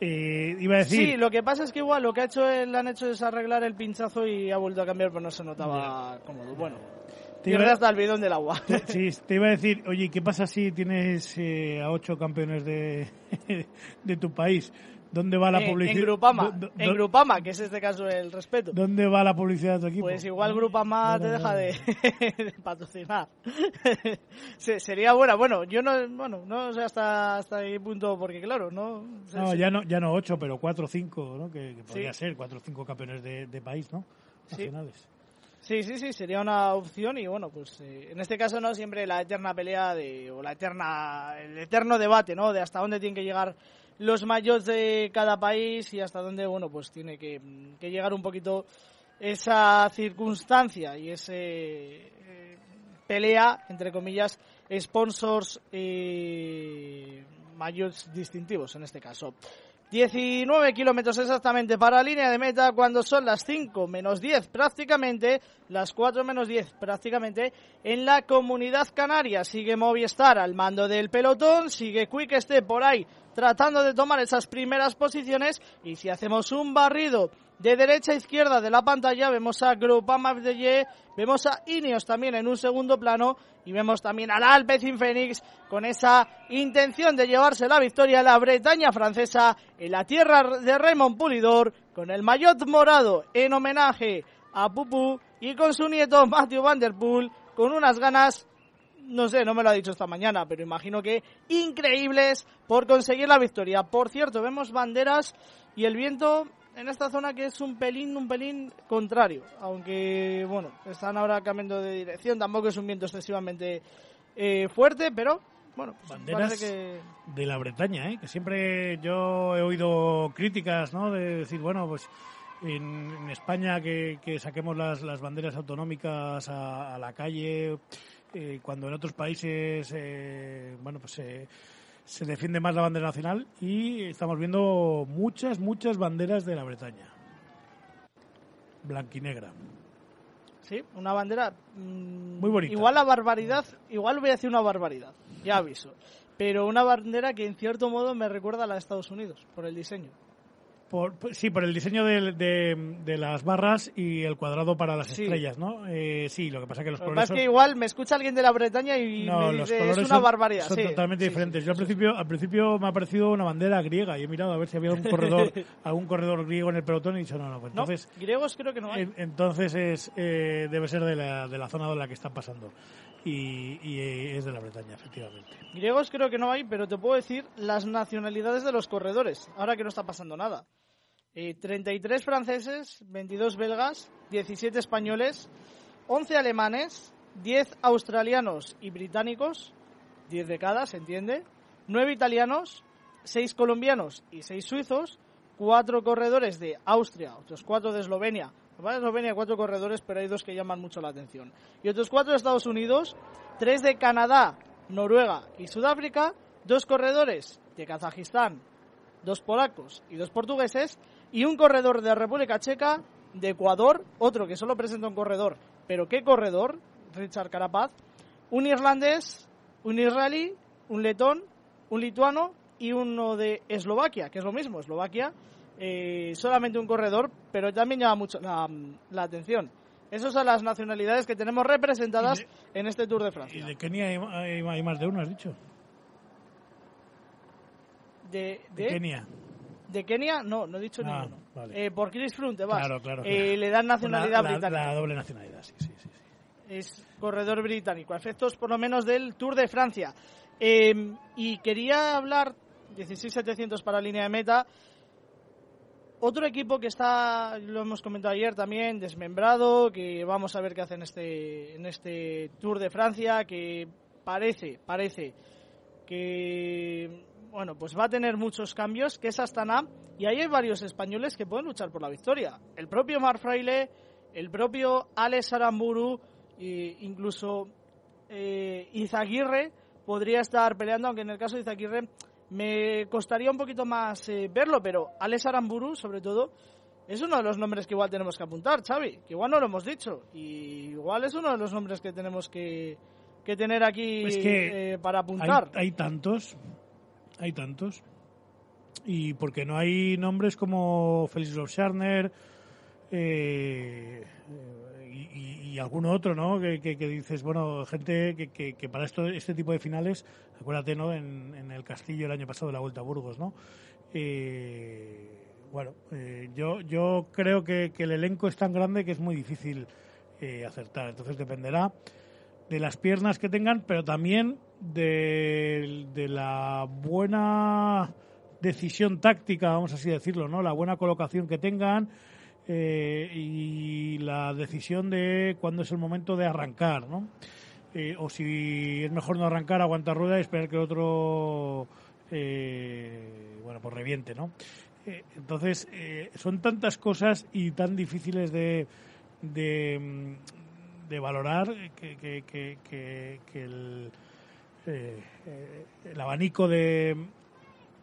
Speaker 3: Eh, iba a decir,
Speaker 4: Sí, lo que pasa es que igual lo que ha hecho él, han hecho es arreglar el pinchazo y ha vuelto a cambiar, pero no se notaba cómodo. Bueno,
Speaker 3: Te iba-
Speaker 4: hasta el bidón del agua.
Speaker 3: te, sí, te iba a decir, oye, ¿qué pasa si tienes eh, a ocho campeones de, de tu país? ¿Dónde va la
Speaker 4: Eh,
Speaker 3: publicidad?
Speaker 4: en Grupama,
Speaker 3: ¿Dó- dó-
Speaker 4: en Grupama, que es este caso el respeto.
Speaker 3: ¿Dónde va la publicidad de tu equipo?
Speaker 4: Pues igual Grupama
Speaker 3: Claro,
Speaker 4: te deja
Speaker 3: claro.
Speaker 4: de, de patrocinar. Se- sería buena. Bueno, yo no, bueno, no sé hasta hasta qué punto, porque claro, no. se-
Speaker 3: No, ya no, ya no ocho, pero cuatro o cinco, ¿no? Que, que podría
Speaker 4: Sí.
Speaker 3: ser, cuatro o cinco campeones de, de país, ¿no?
Speaker 4: Sí.
Speaker 3: Nacionales.
Speaker 4: Sí, sí, sí, sería una opción y bueno, pues eh, en este caso no siempre la eterna pelea de o la eterna el eterno debate, ¿no? De hasta dónde tienen que llegar los mayots de cada país y hasta dónde, bueno, pues tiene que, llegar un poquito esa circunstancia y ese eh, pelea entre comillas sponsors y mayots distintivos en este caso. 19 kilómetros exactamente para línea de meta cuando son las 5 menos 10 prácticamente, las 4 menos 10 prácticamente en la comunidad canaria. Sigue Movistar al mando del pelotón, sigue Quick Step por ahí tratando de tomar esas primeras posiciones. Y si hacemos un barrido de derecha a izquierda de la pantalla vemos a Groupama FDJ, vemos a Ineos también en un segundo plano y vemos también al Alpecin Phoenix con esa intención de llevarse la victoria a la Bretaña francesa en la tierra de Raymond Pulidor con el maillot morado en homenaje a Pupu y con su nieto Matthew Van Der Poel con unas ganas no sé, no me lo ha dicho esta mañana, pero imagino que increíbles por conseguir la victoria. Por cierto, vemos banderas y el viento en esta zona que es un pelín, un pelín contrario, aunque bueno, están ahora cambiando de dirección, tampoco es un viento excesivamente eh, fuerte, pero bueno, pues
Speaker 3: Banderas
Speaker 4: que
Speaker 3: de la Bretaña, ¿eh? que siempre yo he oído críticas, ¿no? De decir, bueno, pues en, en España que, que saquemos las, las banderas autonómicas a, a la calle, eh, cuando en otros países, eh, bueno, pues eh, se defiende más la bandera nacional y estamos viendo muchas, muchas banderas de la Bretaña. Blanquinegra.
Speaker 4: sí, una bandera mm,
Speaker 3: Muy bonita.
Speaker 4: Igual la barbaridad, igual voy a decir una barbaridad, ya aviso. Pero una bandera que en cierto modo me recuerda a la de Estados Unidos, por el diseño.
Speaker 3: Por, sí, por el diseño de, de- de las barras y el cuadrado para las
Speaker 4: Sí.
Speaker 3: estrellas, ¿no? Eh, sí, lo que pasa es que los
Speaker 4: Lo
Speaker 3: colores
Speaker 4: pasa es
Speaker 3: son-
Speaker 4: que igual me escucha alguien de la Bretaña y
Speaker 3: No,
Speaker 4: me dice, es una
Speaker 3: son,
Speaker 4: barbaridad.
Speaker 3: son
Speaker 4: sí,
Speaker 3: totalmente
Speaker 4: sí,
Speaker 3: diferentes. Yo al principio, al principio me ha parecido una bandera griega y he mirado a ver si había un corredor, algún corredor griego en el pelotón y he dicho no, no, pues
Speaker 4: No,
Speaker 3: entonces,
Speaker 4: griegos creo que no hay.
Speaker 3: en- entonces es, eh, debe ser de la, de la zona de la que están pasando y, y, eh, es de la Bretaña, efectivamente.
Speaker 4: Griegos creo que no hay, pero te puedo decir las nacionalidades de los corredores, ahora que no está pasando nada. Eh, 33 franceses, 22 belgas, 17 españoles, 11 alemanes, 10 australianos y británicos, 10 de cada, se entiende, 9 italianos, 6 colombianos y 6 suizos, 4 corredores de Austria, otros 4 de Eslovenia. Que Eslovenia, 4 corredores, pero hay dos que llaman mucho la atención. Y otros 4 de Estados Unidos, 3 de Canadá, Noruega y Sudáfrica, 2 corredores de Kazajistán, dos polacos y dos portugueses, y un corredor de República Checa, de Ecuador, otro que solo presenta un corredor, pero ¿qué corredor? Richard Carapaz, un irlandés, un israelí, un letón, un lituano y uno de Eslovaquia, que es lo mismo, Eslovaquia, eh, solamente un corredor, pero también llama mucho la, la atención. Esas son las nacionalidades que tenemos representadas
Speaker 3: Y de-
Speaker 4: en este Tour de
Speaker 3: Y
Speaker 4: Francia.
Speaker 3: de Kenia hay, hay- hay más de uno, has dicho.
Speaker 4: De,
Speaker 3: De,
Speaker 4: de-
Speaker 3: Kenia.
Speaker 4: De Kenia, no, no he dicho
Speaker 3: Ah,
Speaker 4: ninguno.
Speaker 3: vale.
Speaker 4: Eh, por Chris Froome te vas.
Speaker 3: Claro, claro,
Speaker 4: Eh, le dan nacionalidad
Speaker 3: la, la-
Speaker 4: británica.
Speaker 3: la doble nacionalidad, sí, sí, sí. sí.
Speaker 4: es corredor británico, a efectos por lo menos del Tour de Francia. Eh, y quería hablar, 16.700 para línea de meta, otro equipo que está, lo hemos comentado ayer también, desmembrado, que vamos a ver qué hace en este, en este Tour de Francia, que parece, parece que, bueno, pues va a tener muchos cambios, que es Astana, y ahí hay varios españoles que pueden luchar por la victoria. El propio Mar Fraile, el propio Alex Aramburu, e incluso eh, Izaguirre podría estar peleando, aunque en el caso de Izaguirre me costaría un poquito más eh, verlo, pero Alex Aramburu, sobre todo, es uno de los nombres que igual tenemos que apuntar, Xavi, que igual no lo hemos dicho, y igual es uno de los nombres que tenemos que, que tener aquí
Speaker 3: Pues que
Speaker 4: eh, para apuntar.
Speaker 3: Hay, hay tantos, hay tantos. Y porque no hay nombres como Félix Lobcharner eh, y, y- alguno otro, ¿no? Que, que- que dices, bueno, gente que, que- que para esto, este tipo de finales, acuérdate, ¿no? En, en el Castillo el año pasado de la Vuelta a Burgos, ¿no? Eh, bueno, eh, yo, yo creo que, que el elenco es tan grande que es muy difícil eh, acertar. Entonces dependerá de las piernas que tengan, pero también de, de la buena decisión táctica, vamos así decirlo, ¿no? La buena colocación que tengan eh, y la decisión de cuándo es el momento de arrancar, ¿no? Eh, o si es mejor no arrancar, aguantar rueda y esperar que el otro, eh, bueno, pues reviente, ¿no? Entonces, son tantas cosas y tan difíciles de, de, de valorar que, que, que, que- que el, eh, el abanico de,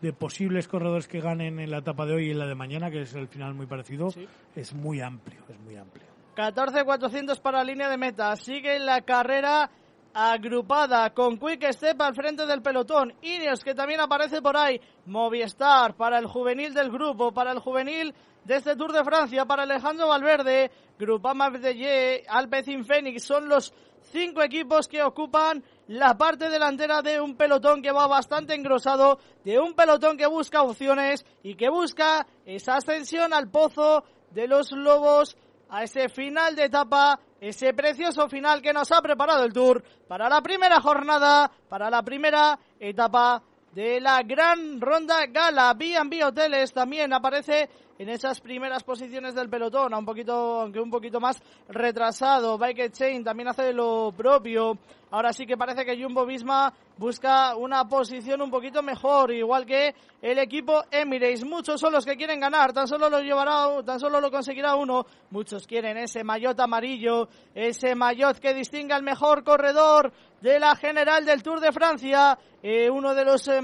Speaker 3: de posibles corredores que ganen en la etapa de hoy y en la de mañana, que es el final muy parecido,
Speaker 4: Sí.
Speaker 3: es muy amplio, es muy amplio.
Speaker 4: 14.400 para la línea de meta. Sigue la carrera agrupada con Quick Step al frente del pelotón. Ineos que también aparece por ahí. Movistar para el juvenil del grupo, para el juvenil de este Tour de Francia, para Alejandro Valverde, Grupama Ye, Alpecin Fénix. Son los cinco equipos que ocupan la parte delantera de un pelotón que va bastante engrosado, de un pelotón que busca opciones y que busca esa ascensión al pozo de los lobos a ese final de etapa, ese precioso final que nos ha preparado el Tour para la primera jornada, para la primera etapa de la gran ronda gala. B&B Hoteles también aparece en esas primeras posiciones del pelotón, a un poquito, aunque un poquito más retrasado. Bike Chain también hace lo propio. Ahora sí que parece que Jumbo Visma busca una posición un poquito mejor, igual que el equipo Emirates. Muchos son los que quieren ganar, tan solo lo llevará, tan solo lo conseguirá uno. Muchos quieren ese maillot amarillo, ese maillot que distinga al mejor corredor de la general del Tour de Francia, eh, uno de los eh,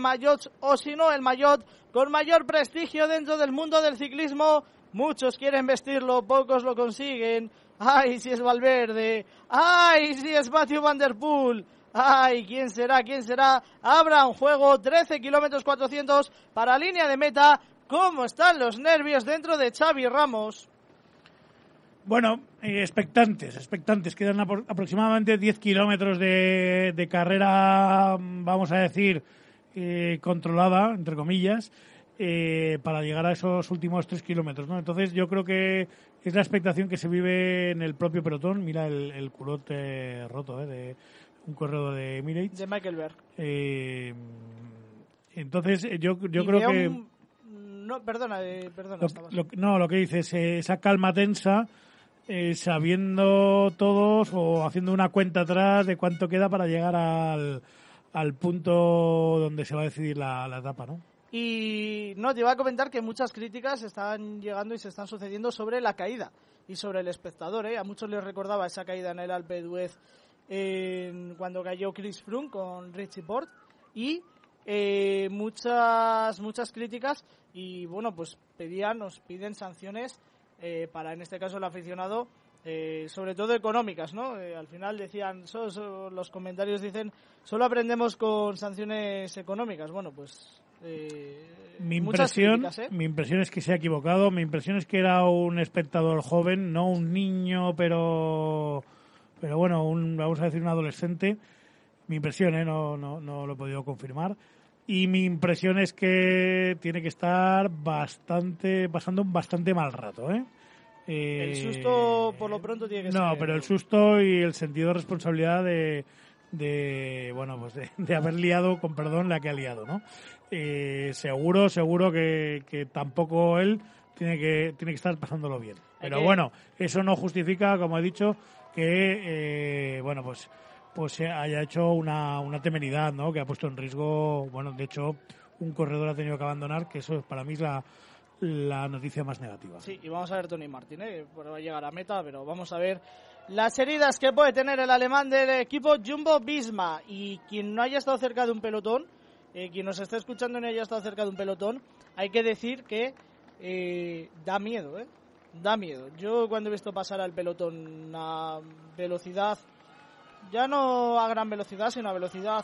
Speaker 4: o si no, el maillot con mayor prestigio dentro del mundo del ciclismo. Muchos quieren vestirlo, pocos lo consiguen. Ay, si es Valverde. Ay, si es Matthew Van Der Poel. Ay, ¿quién será? ¿Quién será? Abra un juego, 13 kilómetros 400 para línea de meta. ¿Cómo están los nervios dentro de Xavi Ramos?
Speaker 3: Bueno, eh, expectantes, expectantes. Quedan apro- aproximadamente 10 kilómetros de, de carrera, mm, vamos a decir, eh, controlada, entre comillas, eh, para llegar a esos últimos 3 kilómetros. ¿no? Entonces yo creo que es la expectación que se vive en el propio pelotón. Mira el, el culote roto eh, de un corredor de Emirates.
Speaker 4: De Michael Berg.
Speaker 3: Eh, entonces eh, yo, yo
Speaker 4: Y
Speaker 3: creo que...
Speaker 4: un- No, perdona, eh, perdona.
Speaker 3: Lo- no, lo que dices, esa calma tensa, eh, sabiendo todos o haciendo una cuenta atrás de cuánto queda para llegar al, al punto donde se va a decidir la, la etapa, ¿no?
Speaker 4: Y no, te iba a comentar que muchas críticas están llegando y se están sucediendo sobre la caída y sobre el espectador. ¿eh? A muchos les recordaba esa caída en el Alpe d'Huez cuando cayó Chris Froome con Richie Port y eh, muchas muchas críticas y bueno pues pedían nos piden sanciones eh, para en este caso el aficionado eh, sobre todo económicas no Eh, al final decían so- so- los comentarios dicen solo aprendemos con sanciones económicas bueno pues eh,
Speaker 3: Mi impresión,
Speaker 4: críticas, ¿eh?
Speaker 3: mi impresión es que se ha equivocado. Mi impresión es que era un espectador joven, no un niño, pero, pero bueno, un, vamos a decir un adolescente. Mi impresión, ¿eh? no, no, no lo he podido confirmar. Y mi impresión es que tiene que estar bastante, pasando un bastante mal rato, ¿eh?
Speaker 4: El
Speaker 3: Eh,
Speaker 4: susto, por lo pronto, tiene que
Speaker 3: No,
Speaker 4: ser-
Speaker 3: pero el susto y el sentido de responsabilidad de, de bueno, pues de, de haber liado, con perdón, la que ha liado, ¿no? Eh, seguro, seguro que, que tampoco él tiene que, tiene que estar pasándolo bien. Pero bueno, eso no justifica, como he dicho, que, eh, bueno, pues pues haya hecho una, una temeridad, ¿no? Que ha puesto en riesgo, bueno, de hecho, un corredor ha tenido que abandonar, que eso para mí es la, la noticia más negativa.
Speaker 4: Sí, y vamos a ver Tony Martín, ¿eh? Va a llegar a meta, pero vamos a ver las heridas que puede tener el alemán del equipo Jumbo Visma. Y quien no haya estado cerca de un pelotón, eh, quien nos esté escuchando y no haya estado cerca de un pelotón, hay que decir que eh, da miedo, ¿eh? Da miedo. Yo cuando he visto pasar al pelotón a velocidad, ya no a gran velocidad, sino a velocidad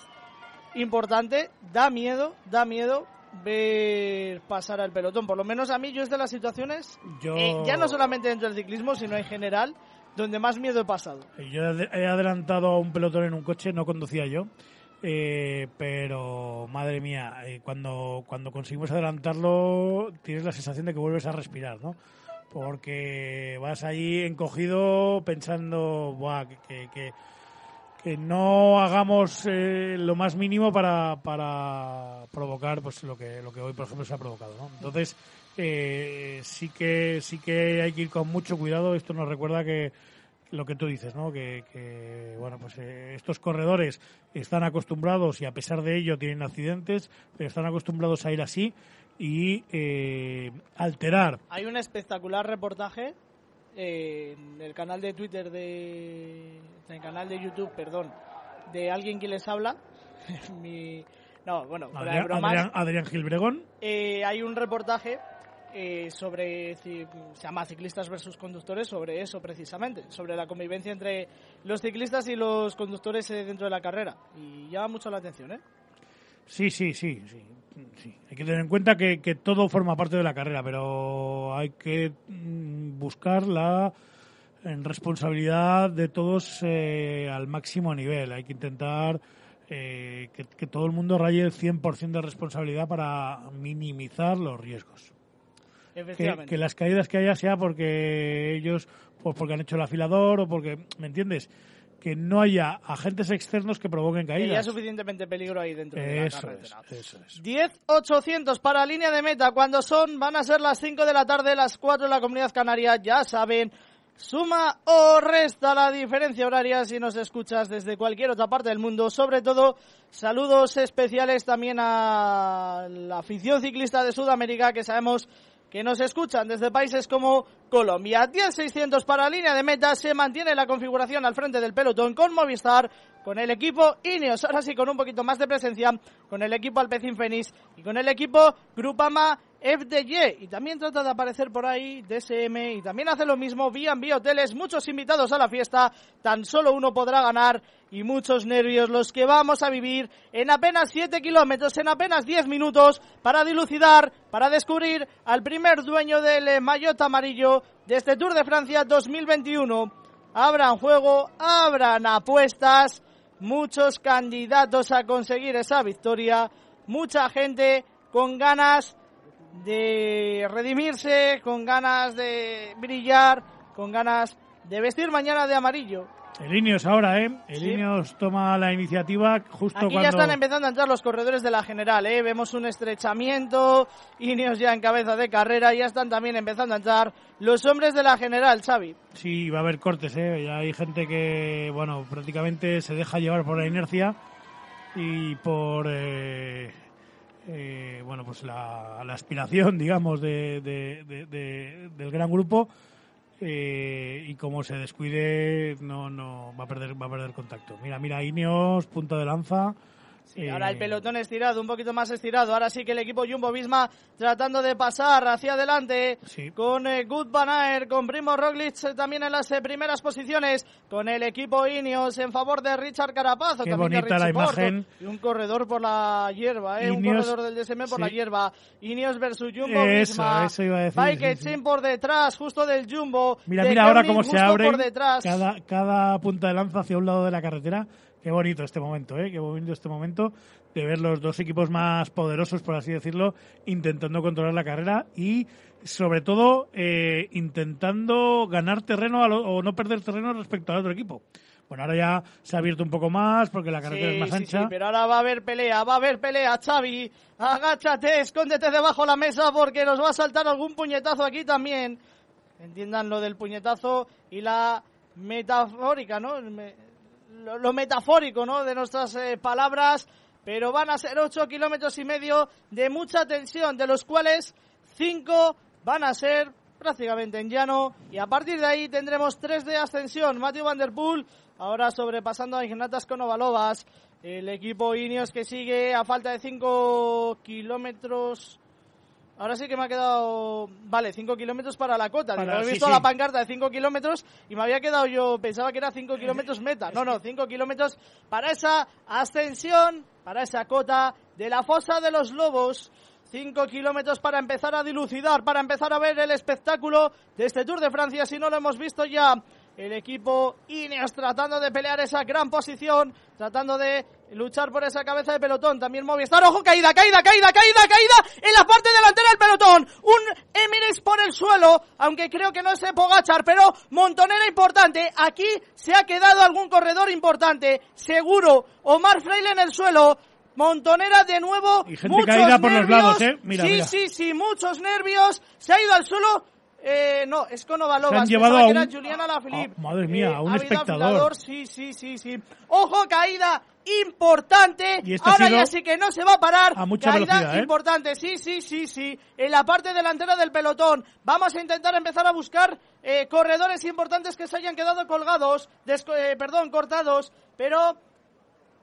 Speaker 4: importante, da miedo, da miedo ver pasar al pelotón. Por lo menos a mí yo es de las situaciones,
Speaker 3: Yo-
Speaker 4: eh, ya no solamente dentro del ciclismo, sino en general, donde más miedo he pasado.
Speaker 3: Yo he adelantado a un pelotón en un coche, no conducía yo, eh, pero madre mía, eh, cuando, cuando conseguimos adelantarlo tienes la sensación de que vuelves a respirar, ¿no? Porque vas ahí encogido pensando, Buah, que, que, que no hagamos eh, lo más mínimo para, para provocar pues lo que lo que hoy por ejemplo se ha provocado ¿no? entonces eh, sí que sí que hay que ir con mucho cuidado. Esto nos recuerda que lo que tú dices no que, que, bueno pues eh, estos corredores están acostumbrados y a pesar de ello tienen accidentes pero están acostumbrados a ir así y eh, alterar.
Speaker 4: Hay un espectacular reportaje eh, en el canal de Twitter de. en el canal de YouTube, perdón, de alguien que les habla. Mi, no, bueno,
Speaker 3: Adrián,
Speaker 4: bromas.
Speaker 3: Adrián, Adrián Gilbregón
Speaker 4: Eh, hay un reportaje eh, sobre, se llama Ciclistas versus Conductores, sobre eso precisamente, sobre la convivencia entre los ciclistas y los conductores eh, dentro de la carrera. Y llama mucho la atención, ¿eh?
Speaker 3: Sí, sí, sí, sí, sí. Hay que tener en cuenta que, que todo forma parte de la carrera, pero hay que mm, buscar la responsabilidad de todos eh, al máximo nivel. Hay que intentar eh, que, que todo el mundo raye el 100% de responsabilidad para minimizar los riesgos. Que, que las caídas que haya sea porque ellos, pues porque han hecho el afilador o porque, ¿me entiendes? Que no haya agentes externos que provoquen
Speaker 4: Que ya
Speaker 3: caídas.
Speaker 4: hay suficientemente peligro ahí dentro de la
Speaker 3: Eso es,
Speaker 4: carretera.
Speaker 3: eso es.
Speaker 4: 10.800 para línea de meta. Cuando son, van a ser las 5 de la tarde, las 4 en la comunidad canaria. Ya saben, suma o resta la diferencia horaria si nos escuchas desde cualquier otra parte del mundo. Sobre todo, saludos especiales también a la afición ciclista de Sudamérica que sabemos que nos escuchan desde países como Colombia. 10.600 para línea de meta. Se mantiene la configuración al frente del pelotón con Movistar, con el equipo Ineos. Ahora sí, con un poquito más de presencia, con el equipo Alpecin Fenix y con el equipo Grupama FDY. Y también trata de aparecer por ahí DSM y también hace lo mismo B&B Hoteles. Muchos invitados a la fiesta. Tan solo uno podrá ganar y muchos nervios los que vamos a vivir en apenas 7 kilómetros, en apenas 10 minutos, para dilucidar, para descubrir al primer dueño del maillot amarillo de este Tour de Francia 2021. Abran juego, abran apuestas, muchos candidatos a conseguir esa victoria, mucha gente con ganas de redimirse, con ganas de brillar, con ganas de vestir mañana de amarillo.
Speaker 3: El Ineos ahora, ¿eh? El
Speaker 4: Sí.
Speaker 3: Ineos toma la iniciativa justo
Speaker 4: Aquí
Speaker 3: cuando...
Speaker 4: ya están empezando a entrar los corredores de la general, ¿eh? Vemos un estrechamiento, Ineos ya en cabeza de carrera, ya están también empezando a entrar los hombres de la general, Xavi.
Speaker 3: Sí, va a haber cortes, ¿eh? Ya hay gente que, bueno, prácticamente se deja llevar por la inercia y por, eh, eh, bueno, pues la, la aspiración, digamos, de, de- de- de- del gran grupo. eh, y como se descuide, no, no va a perder, va a perder contacto. Mira, mira, Ineos, punta de lanza.
Speaker 4: Y
Speaker 3: eh,
Speaker 4: ahora el pelotón estirado, un poquito más estirado. Ahora sí que el equipo Jumbo Visma tratando de pasar hacia adelante
Speaker 3: Sí.
Speaker 4: con eh, Good Van con Primo Roglic eh, también en las eh, primeras posiciones, con el equipo Ineos en favor de Richard Carapazo.
Speaker 3: Qué bonita la
Speaker 4: Porto,
Speaker 3: imagen.
Speaker 4: Y un corredor por la hierba, ¿eh? un corredor del DSM por
Speaker 3: sí.
Speaker 4: la hierba. Ineos versus Jumbo
Speaker 3: Eso,
Speaker 4: Visma.
Speaker 3: eso iba a decir,
Speaker 4: Bike
Speaker 3: sí, sí.
Speaker 4: Team por detrás, justo del Jumbo.
Speaker 3: Mira,
Speaker 4: de
Speaker 3: mira ahora cómo se abre cada punta de lanza hacia un lado de la carretera. Qué bonito este momento, ¿eh? Qué bonito este momento de ver los dos equipos más poderosos, por así decirlo, intentando controlar la carrera y, sobre todo, eh, intentando ganar terreno lo- o no perder terreno respecto al otro equipo. Bueno, ahora ya se ha abierto un poco más porque la carretera es más
Speaker 4: sí,
Speaker 3: ancha.
Speaker 4: Sí, pero ahora va a haber pelea, va a haber pelea, Xavi. Agáchate, escóndete debajo de la mesa porque nos va a saltar algún puñetazo aquí también. Entiendan lo del puñetazo y la metafórica, ¿no? Me- lo, metafórico, ¿no? De nuestras eh, palabras. Pero van a ser ocho kilómetros y medio de mucha tensión, de los cuales cinco van a ser prácticamente en llano. Y a partir de ahí tendremos tres de ascensión. Matthew Van Der Poel, ahora sobrepasando a Ignatas Konovalovas. El equipo Ineos que sigue a falta de cinco kilómetros. Ahora sí que me ha quedado. Vale, 5 kilómetros para la cota.
Speaker 3: Para-
Speaker 4: Digo, he
Speaker 3: sí,
Speaker 4: visto
Speaker 3: sí.
Speaker 4: la pancarta de 5 kilómetros y me había quedado yo. Pensaba que era 5 kilómetros meta. No, no, 5 kilómetros para esa ascensión, para esa cota de la fosa de los lobos. 5 kilómetros para empezar a dilucidar, para empezar a ver el espectáculo de este Tour de Francia. Si no lo hemos visto ya, el equipo Ineos tratando de pelear esa gran posición, tratando de luchar por esa cabeza de pelotón. También Movistar, ojo, caída, caída, caída, caída, caída en la parte delantera del pelotón. Un Emirates por el suelo, aunque creo que no es Pogachar, pero montonera importante. Aquí se ha quedado algún corredor importante, seguro. Omar Freile en el suelo. Montonera de nuevo.
Speaker 3: Y gente
Speaker 4: muchos
Speaker 3: caída por los
Speaker 4: nervios.
Speaker 3: lados, ¿eh? Mira,
Speaker 4: sí,
Speaker 3: mira.
Speaker 4: sí, sí, muchos nervios. Se ha ido al suelo. Eh, no, es Konovalovas.
Speaker 3: Se han llevado
Speaker 4: Pensaba
Speaker 3: a
Speaker 4: que
Speaker 3: un-
Speaker 4: era Juliana.
Speaker 3: Ah, madre mía, a un espectador.
Speaker 4: afilador, Sí, sí, sí, sí. Ojo, caída importante.
Speaker 3: Y
Speaker 4: Ahora ya sí que no se va a parar.
Speaker 3: a mucha
Speaker 4: caída
Speaker 3: ¿eh?
Speaker 4: importante. Sí, sí, sí, sí. En la parte delantera del pelotón. Vamos a intentar empezar a buscar eh, corredores importantes que se hayan quedado colgados. eh, perdón, cortados. Pero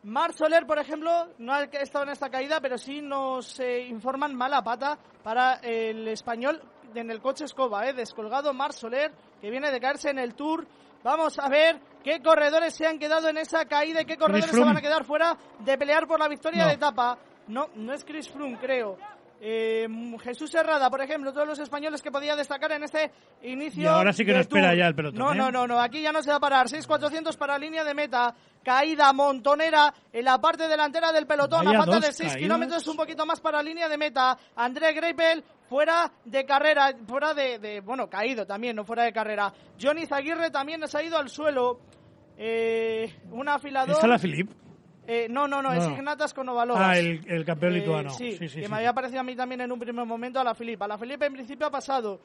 Speaker 4: Mar Soler, por ejemplo, no ha estado en esta caída, pero sí nos eh, informan mala pata para el español en el coche escoba, eh, descolgado Mar Soler, que viene de caerse en el Tour. Vamos a ver qué corredores se han quedado en esa caída y qué corredores se van a quedar fuera de pelear por la victoria
Speaker 3: No.
Speaker 4: de etapa. No, no es Chris Froome, creo. Eh, Jesús Herrada, por ejemplo, todos los españoles que podía destacar en este inicio.
Speaker 3: Y ahora sí que no espera
Speaker 4: Tour.
Speaker 3: ya el pelotón,
Speaker 4: No,
Speaker 3: ¿eh?
Speaker 4: no, no, no, aquí ya no se va a parar. 6.400 para línea de meta. Caída montonera en la parte delantera del pelotón.
Speaker 3: Vaya
Speaker 4: a falta de 6
Speaker 3: caídas.
Speaker 4: kilómetros, un poquito más para línea de meta. André Greipel fuera de carrera, fuera de, de- bueno, caído también, no fuera de carrera. Johnny Zaguirre también se ha ido al suelo. Eh, un afilador.
Speaker 3: ¿Es la Philippe?
Speaker 4: Eh, no, no, no, es
Speaker 3: No.
Speaker 4: Ignatas Konovalovas.
Speaker 3: Ah, el, el campeón
Speaker 4: Eh,
Speaker 3: lituano.
Speaker 4: Sí,
Speaker 3: sí, sí.
Speaker 4: que
Speaker 3: sí,
Speaker 4: me había parecido a mí también en un primer momento a la Filipa. A la Filipa en principio ha pasado.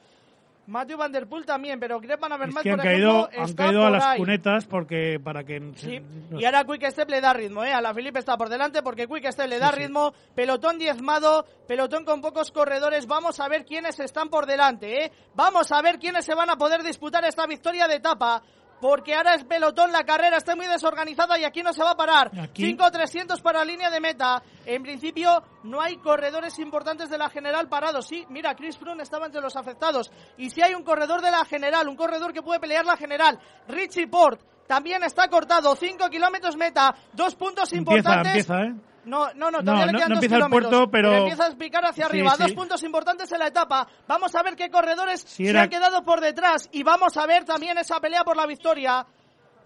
Speaker 4: Matthew Van Der Poel también, pero Greg Van
Speaker 3: Es
Speaker 4: Avermaet,
Speaker 3: que han
Speaker 4: por
Speaker 3: caído,
Speaker 4: ejemplo,
Speaker 3: han caído a las
Speaker 4: ahí.
Speaker 3: cunetas porque para que...
Speaker 4: Sí.
Speaker 3: no
Speaker 4: Y ahora Quick Step le da ritmo, ¿eh? A la Felipe está por delante porque Quick Step le da
Speaker 3: Sí, sí.
Speaker 4: ritmo. Pelotón diezmado, pelotón con pocos corredores. Vamos a ver quiénes están por delante, ¿eh? Vamos a ver quiénes se van a poder disputar esta victoria de etapa. Porque ahora es pelotón, la carrera está muy desorganizada y aquí no se va a parar.
Speaker 3: Aquí-
Speaker 4: 5-300 para línea de meta. En principio no hay corredores importantes de la general parados. Sí, mira, Chris Froome estaba entre los afectados. Y si hay un corredor de la general, un corredor que puede pelear la general. Richie Port también está cortado. 5 kilómetros meta. Dos puntos
Speaker 3: Empieza,
Speaker 4: importantes.
Speaker 3: empieza, ¿eh?
Speaker 4: No, no, no,
Speaker 3: No,
Speaker 4: todavía le
Speaker 3: no-
Speaker 4: quedan
Speaker 3: no
Speaker 4: dos
Speaker 3: empieza el
Speaker 4: kilómetros,
Speaker 3: puerto, pero-
Speaker 4: empieza a picar hacia
Speaker 3: Sí,
Speaker 4: arriba.
Speaker 3: sí.
Speaker 4: Dos puntos importantes en la etapa. Vamos a ver qué corredores
Speaker 3: Si
Speaker 4: se han quedado por detrás. Y vamos a ver también esa pelea por la victoria.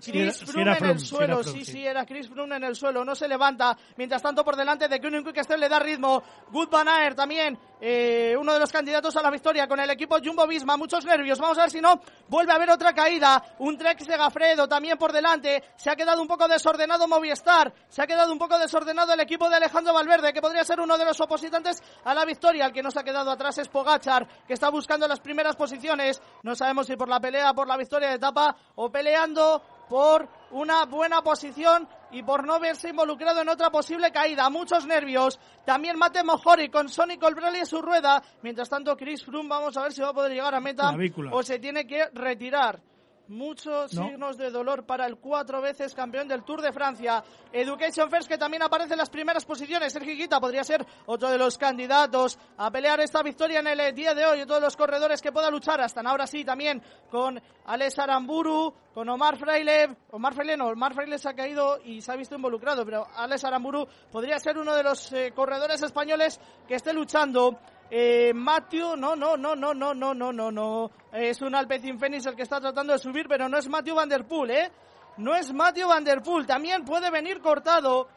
Speaker 3: Si
Speaker 4: Chris
Speaker 3: era- si
Speaker 4: Froome en el suelo,
Speaker 3: Froome,
Speaker 4: sí,
Speaker 3: sí.
Speaker 4: sí, era Chris Froome en el suelo, no se levanta. Mientras tanto, por delante de Kunin Quick Step le da ritmo. Good Van Aert también, eh, uno de los candidatos a la victoria con el equipo Jumbo Visma. Muchos nervios, vamos a ver si no vuelve a haber otra caída. Un Trek de Gafredo también por delante. Se ha quedado un poco desordenado Movistar, se ha quedado un poco desordenado el equipo de Alejandro Valverde, que podría ser uno de los opositantes a la victoria. El que nos ha quedado atrás es Pogachar, que está buscando las primeras posiciones. No sabemos si por la pelea, por la victoria de etapa o peleando por una buena posición y por no verse involucrado en otra posible caída. Muchos nervios. También Mate Mojori con Sonny Colbrelli en su rueda. Mientras tanto, Chris Froome, vamos a ver si va a poder llegar a meta o se tiene que retirar. Muchos
Speaker 3: No.
Speaker 4: signos de dolor para el cuatro veces campeón del Tour de Francia. Education First, que también aparece en las primeras posiciones. Sergio Higuita podría ser otro de los candidatos a pelear esta victoria en el eh, día de hoy. De los corredores que pueda luchar. Hasta ahora sí, también con Alex Aramburu, con Omar Freile. Omar Freile no, Omar Freile se ha caído y se ha visto involucrado, pero Alex Aramburu podría ser uno de los eh, corredores españoles que esté luchando. Eh, Matthew, no, no, no, no, no, no, no, no, no. Es un Alpecin Fénix el que está tratando de subir, pero no es Matthew Van Der ¿eh? No es Matthew Van Der. También puede venir cortado.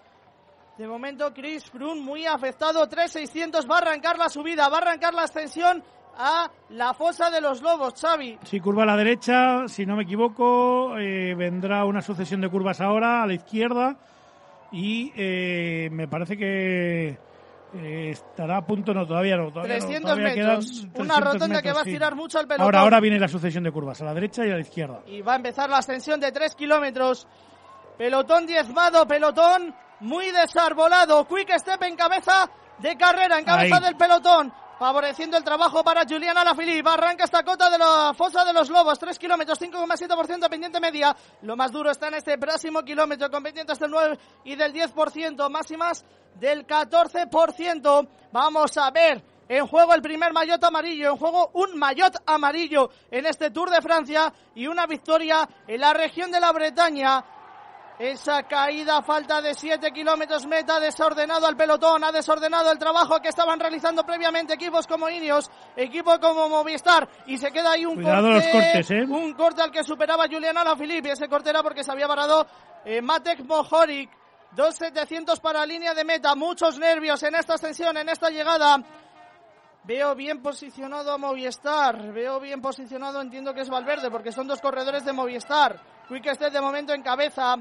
Speaker 4: De momento, Chris Froome muy afectado. 3.600 va a arrancar la subida, va a arrancar la ascensión. a la fosa de los lobos, Xavi.
Speaker 3: Si curva a la derecha, si no me equivoco, eh, vendrá una sucesión de curvas ahora a la izquierda y eh, me parece que eh, estará a punto, no, todavía no. Todavía
Speaker 4: 300
Speaker 3: no, todavía
Speaker 4: metros. Una
Speaker 3: 300
Speaker 4: rotonda que va a
Speaker 3: sí.
Speaker 4: estirar mucho al pelotón.
Speaker 3: Ahora, ahora viene la sucesión de curvas, a la derecha y a la izquierda.
Speaker 4: Y va a empezar la ascensión de 3 kilómetros. Pelotón diezmado, pelotón muy desarbolado. Quick Step en cabeza de carrera, en cabeza
Speaker 3: Ahí.
Speaker 4: del pelotón. Favoreciendo el trabajo para Juliana Alaphilippe. Arranca esta cota de la fosa de los lobos. 3 kilómetros, 5,7% pendiente media. Lo más duro está en este próximo kilómetro con pendientes del 9 y del 10%. Máximas del 14%. Vamos a ver en juego el primer maillot amarillo, en juego un maillot amarillo en este Tour de Francia y una victoria en la región de la Bretaña. Esa caída, falta de 7 kilómetros meta, desordenado al pelotón, ha desordenado el trabajo que estaban realizando previamente equipos como Ineos, equipo como Movistar, y se queda ahí un
Speaker 3: Cuidado
Speaker 4: corte,
Speaker 3: cortes, ¿eh?
Speaker 4: un corte al que superaba Julián Alaphilippe, y ese corte era porque se había parado eh, Matek Mohoric, 2.700 para línea de meta, muchos nervios en esta ascensión, en esta llegada. Veo bien posicionado a Movistar, veo bien posicionado, entiendo que es Valverde, porque son dos corredores de Movistar. Quick Step de momento en cabeza.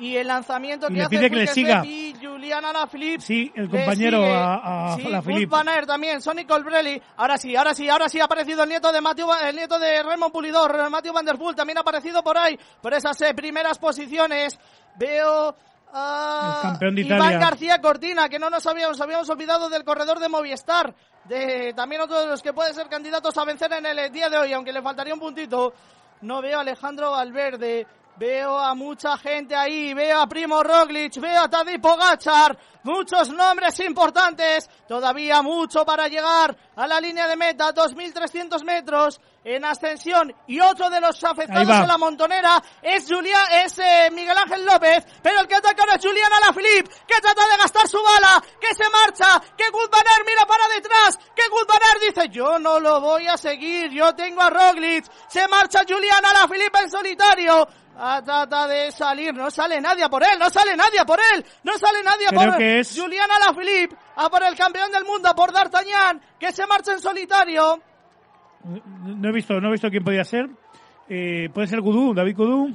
Speaker 4: Y el lanzamiento
Speaker 3: Y
Speaker 4: que
Speaker 3: le
Speaker 4: hace
Speaker 3: pide que le siga.
Speaker 4: Y Julián Alaphilippe.
Speaker 3: Sí, el compañero a, a
Speaker 4: sí,
Speaker 3: Alaphilippe.
Speaker 4: Wout van Aert también, Sonny Colbrelli. Ahora sí, ahora sí, ahora sí ha aparecido el nieto de Matthew, el nieto de Raymond Pulidor, Matthew Van Der Poel, también ha aparecido por ahí, por esas eh, primeras posiciones. Veo a
Speaker 3: campeón de
Speaker 4: Iván
Speaker 3: Italia.
Speaker 4: García Cortina, que no nos habíamos, habíamos olvidado del corredor de Movistar, de también otro de los que puede ser candidatos a vencer en el eh, día de hoy, aunque le faltaría un puntito. No veo a Alejandro Valverde, veo a mucha gente ahí, veo a Primo Roglic, veo a Tadej Pogacar, muchos nombres importantes, todavía mucho para llegar a la línea de meta, 2.300 metros en ascensión y otro de los afectados en la montonera es Julián, es eh, Miguel Ángel López, pero el que ataca ahora es Julián Alaphilippe, que trata de gastar su bala, que se marcha, que Aert mira para detrás, que Aert dice yo no lo voy a seguir, yo tengo a Roglic, se marcha Julián Alaphilippe en solitario, trata de salir, no sale nadie a por él, no sale nadie a por él, no sale nadie a por
Speaker 3: que es-
Speaker 4: Julián Alaphilippe, a por el campeón del mundo, a por D'Artagnan, que se marcha en solitario.
Speaker 3: No he visto, no he visto quién podía ser. Eh, puede ser Gudú, David Gudú.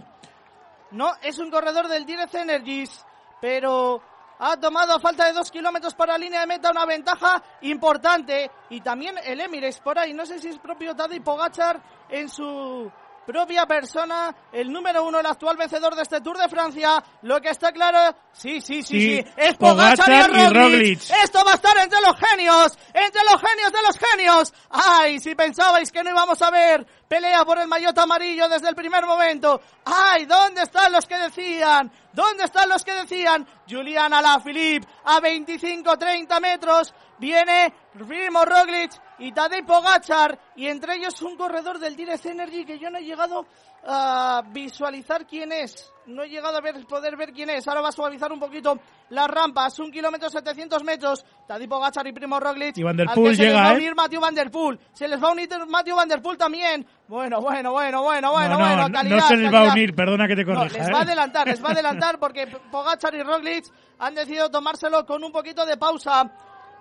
Speaker 4: No, es un corredor del Direct Energies, pero ha tomado a falta de dos kilómetros para la línea de meta una ventaja importante. Y también el Emirates por ahí, no sé si es propio Tadej Pogachar en su propia persona, el número uno, el actual vencedor de este Tour de Francia. Lo que está claro, sí, sí, sí, sí,
Speaker 3: Sí,
Speaker 4: es Pogacar, y,
Speaker 3: y
Speaker 4: Roglic.
Speaker 3: Roglic.
Speaker 4: Esto va a estar entre los genios, entre los genios de los genios. Ay, si pensabais que no íbamos a ver pelea por el maillot amarillo desde el primer momento. Ay, ¿dónde están los que decían? ¿Dónde están los que decían? Julián Alaphilippe a 25-30 metros. Viene Primo Roglic y Tadej Pogachar y entre ellos un corredor del Direct Energy que yo no he llegado a visualizar quién es. No he llegado a ver, poder ver quién es. Ahora va a suavizar un poquito las rampas. Un kilómetro 700 metros. Tadej Pogachar y Primo Roglic.
Speaker 3: Y Van der Poel
Speaker 4: que se les
Speaker 3: llega,
Speaker 4: va a
Speaker 3: ¿eh?
Speaker 4: unir Matthew Van Der Poel. Se les va a unir Matthew Van Der Poel también. Bueno, bueno, bueno, bueno, bueno,
Speaker 3: no, no,
Speaker 4: bueno.
Speaker 3: no,
Speaker 4: calidad,
Speaker 3: no se les va a unir, perdona que te
Speaker 4: No,
Speaker 3: corrija.
Speaker 4: les
Speaker 3: ¿eh?
Speaker 4: va a adelantar, les va a adelantar porque Pogachar y Roglic han decidido tomárselo con un poquito de pausa.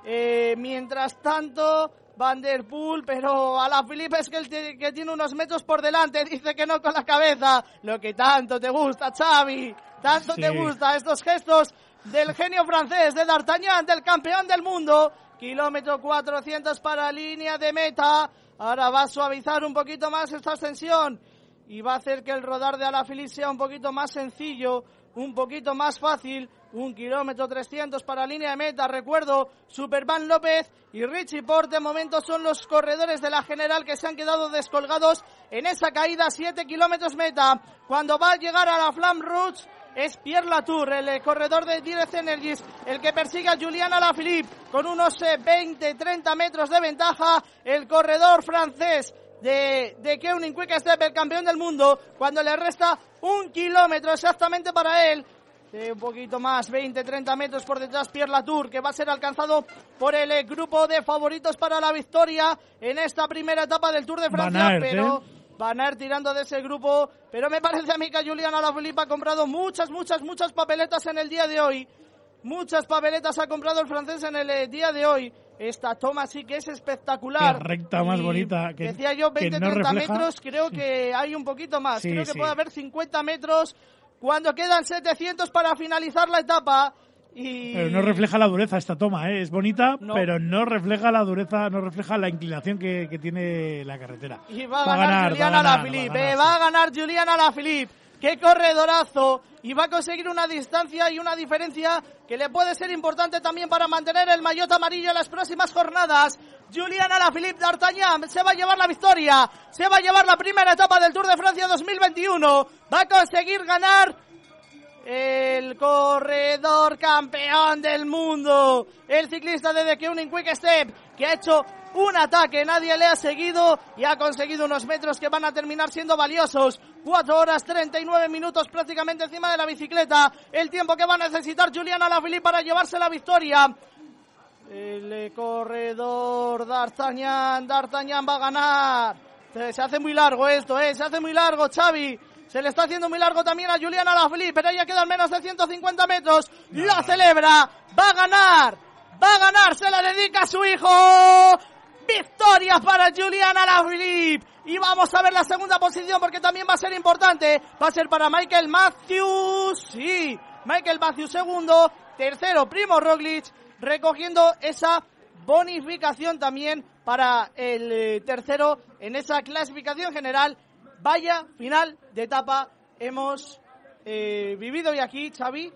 Speaker 4: Eh, mientras tanto, Van Der Poel, pero a la Filipe es que, el t- que tiene unos metros por delante, dice que no con la cabeza. Lo que tanto te gusta, Xavi, tanto
Speaker 3: Sí.
Speaker 4: te gusta estos gestos del genio francés, de D'Artagnan, del campeón del mundo. Kilómetro 400 para línea de meta. Ahora va a suavizar un poquito más esta ascensión y va a hacer que el rodar de Alaphilippe sea un poquito más sencillo, un poquito más fácil. Un kilómetro 300 para línea de meta. Recuerdo, Superman López y Richie Porte, de momento son los corredores de la general que se han quedado descolgados en esa caída 7 kilómetros meta. Cuando va a llegar a la Flam Rouge es Pierre Latour, el eh, corredor de Direct Energies, el que persigue a Julián Alaphilippe con unos 20-30 metros de ventaja. El corredor francés de, de Keuning Quick Step, el campeón del mundo, cuando le resta un kilómetro exactamente para él. Un poquito más, 20-30 metros por detrás Pierre Latour, que va a ser alcanzado por el eh, grupo de favoritos para la victoria en esta primera etapa del Tour de Francia,
Speaker 3: Aert,
Speaker 4: pero...
Speaker 3: ¿eh?
Speaker 4: Van a ir tirando de ese grupo, pero me parece a mí que Julián Alaphilippe ha comprado muchas, muchas, muchas papeletas en el día de hoy. Muchas papeletas ha comprado el francés en el eh, día de hoy. Esta toma sí que es espectacular.
Speaker 3: Qué recta más
Speaker 4: Y
Speaker 3: bonita, que-
Speaker 4: decía yo,
Speaker 3: que
Speaker 4: 20-30
Speaker 3: no refleja-
Speaker 4: metros, creo que hay un poquito más.
Speaker 3: Sí,
Speaker 4: creo que puede haber 50 metros cuando quedan 700 para finalizar la etapa. Y...
Speaker 3: Pero no refleja la dureza esta toma, ¿eh? es bonita,
Speaker 4: No.
Speaker 3: pero no refleja la dureza, no refleja la inclinación que, que tiene la carretera.
Speaker 4: Y va a ganar, Julián
Speaker 3: va a ganar,
Speaker 4: Alaphilippe,
Speaker 3: va a ganar,
Speaker 4: va a
Speaker 3: sí.
Speaker 4: ganar Julián Alaphilippe. Qué corredorazo. Y va a conseguir una distancia y una diferencia que le puede ser importante también para mantener el maillot amarillo en las próximas jornadas. Julián Alaphilippe D'Artagnan se va a llevar la victoria. Se va a llevar la primera etapa del Tour de Francia 2021. Va a conseguir ganar el corredor campeón del mundo, el ciclista de The Keuning Quick Step, que ha hecho un ataque, nadie le ha seguido y ha conseguido unos metros que van a terminar siendo valiosos. 4 horas 39 minutos prácticamente encima de la bicicleta, el tiempo que va a necesitar Julián Alaphilippe para llevarse la victoria. El corredor D'Artagnan, D'Artagnan va a ganar. Se, hace muy largo esto, eh, se hace muy largo, Xavi. Se le está haciendo muy largo también a Julián Alaphilippe, pero ya quedan menos de 150 metros. La celebra, va a ganar, va a ganar, se la dedica a su hijo. Victoria para Julián Alaphilippe. Y vamos a ver la segunda posición porque también va a ser importante. Va a ser para Michael Matthews. Sí, Michael Matthews segundo. Tercero, Primo Roglic. Recogiendo esa bonificación también para el eh, tercero en esa clasificación general. Vaya final de etapa hemos eh, vivido hoy aquí, Xavi.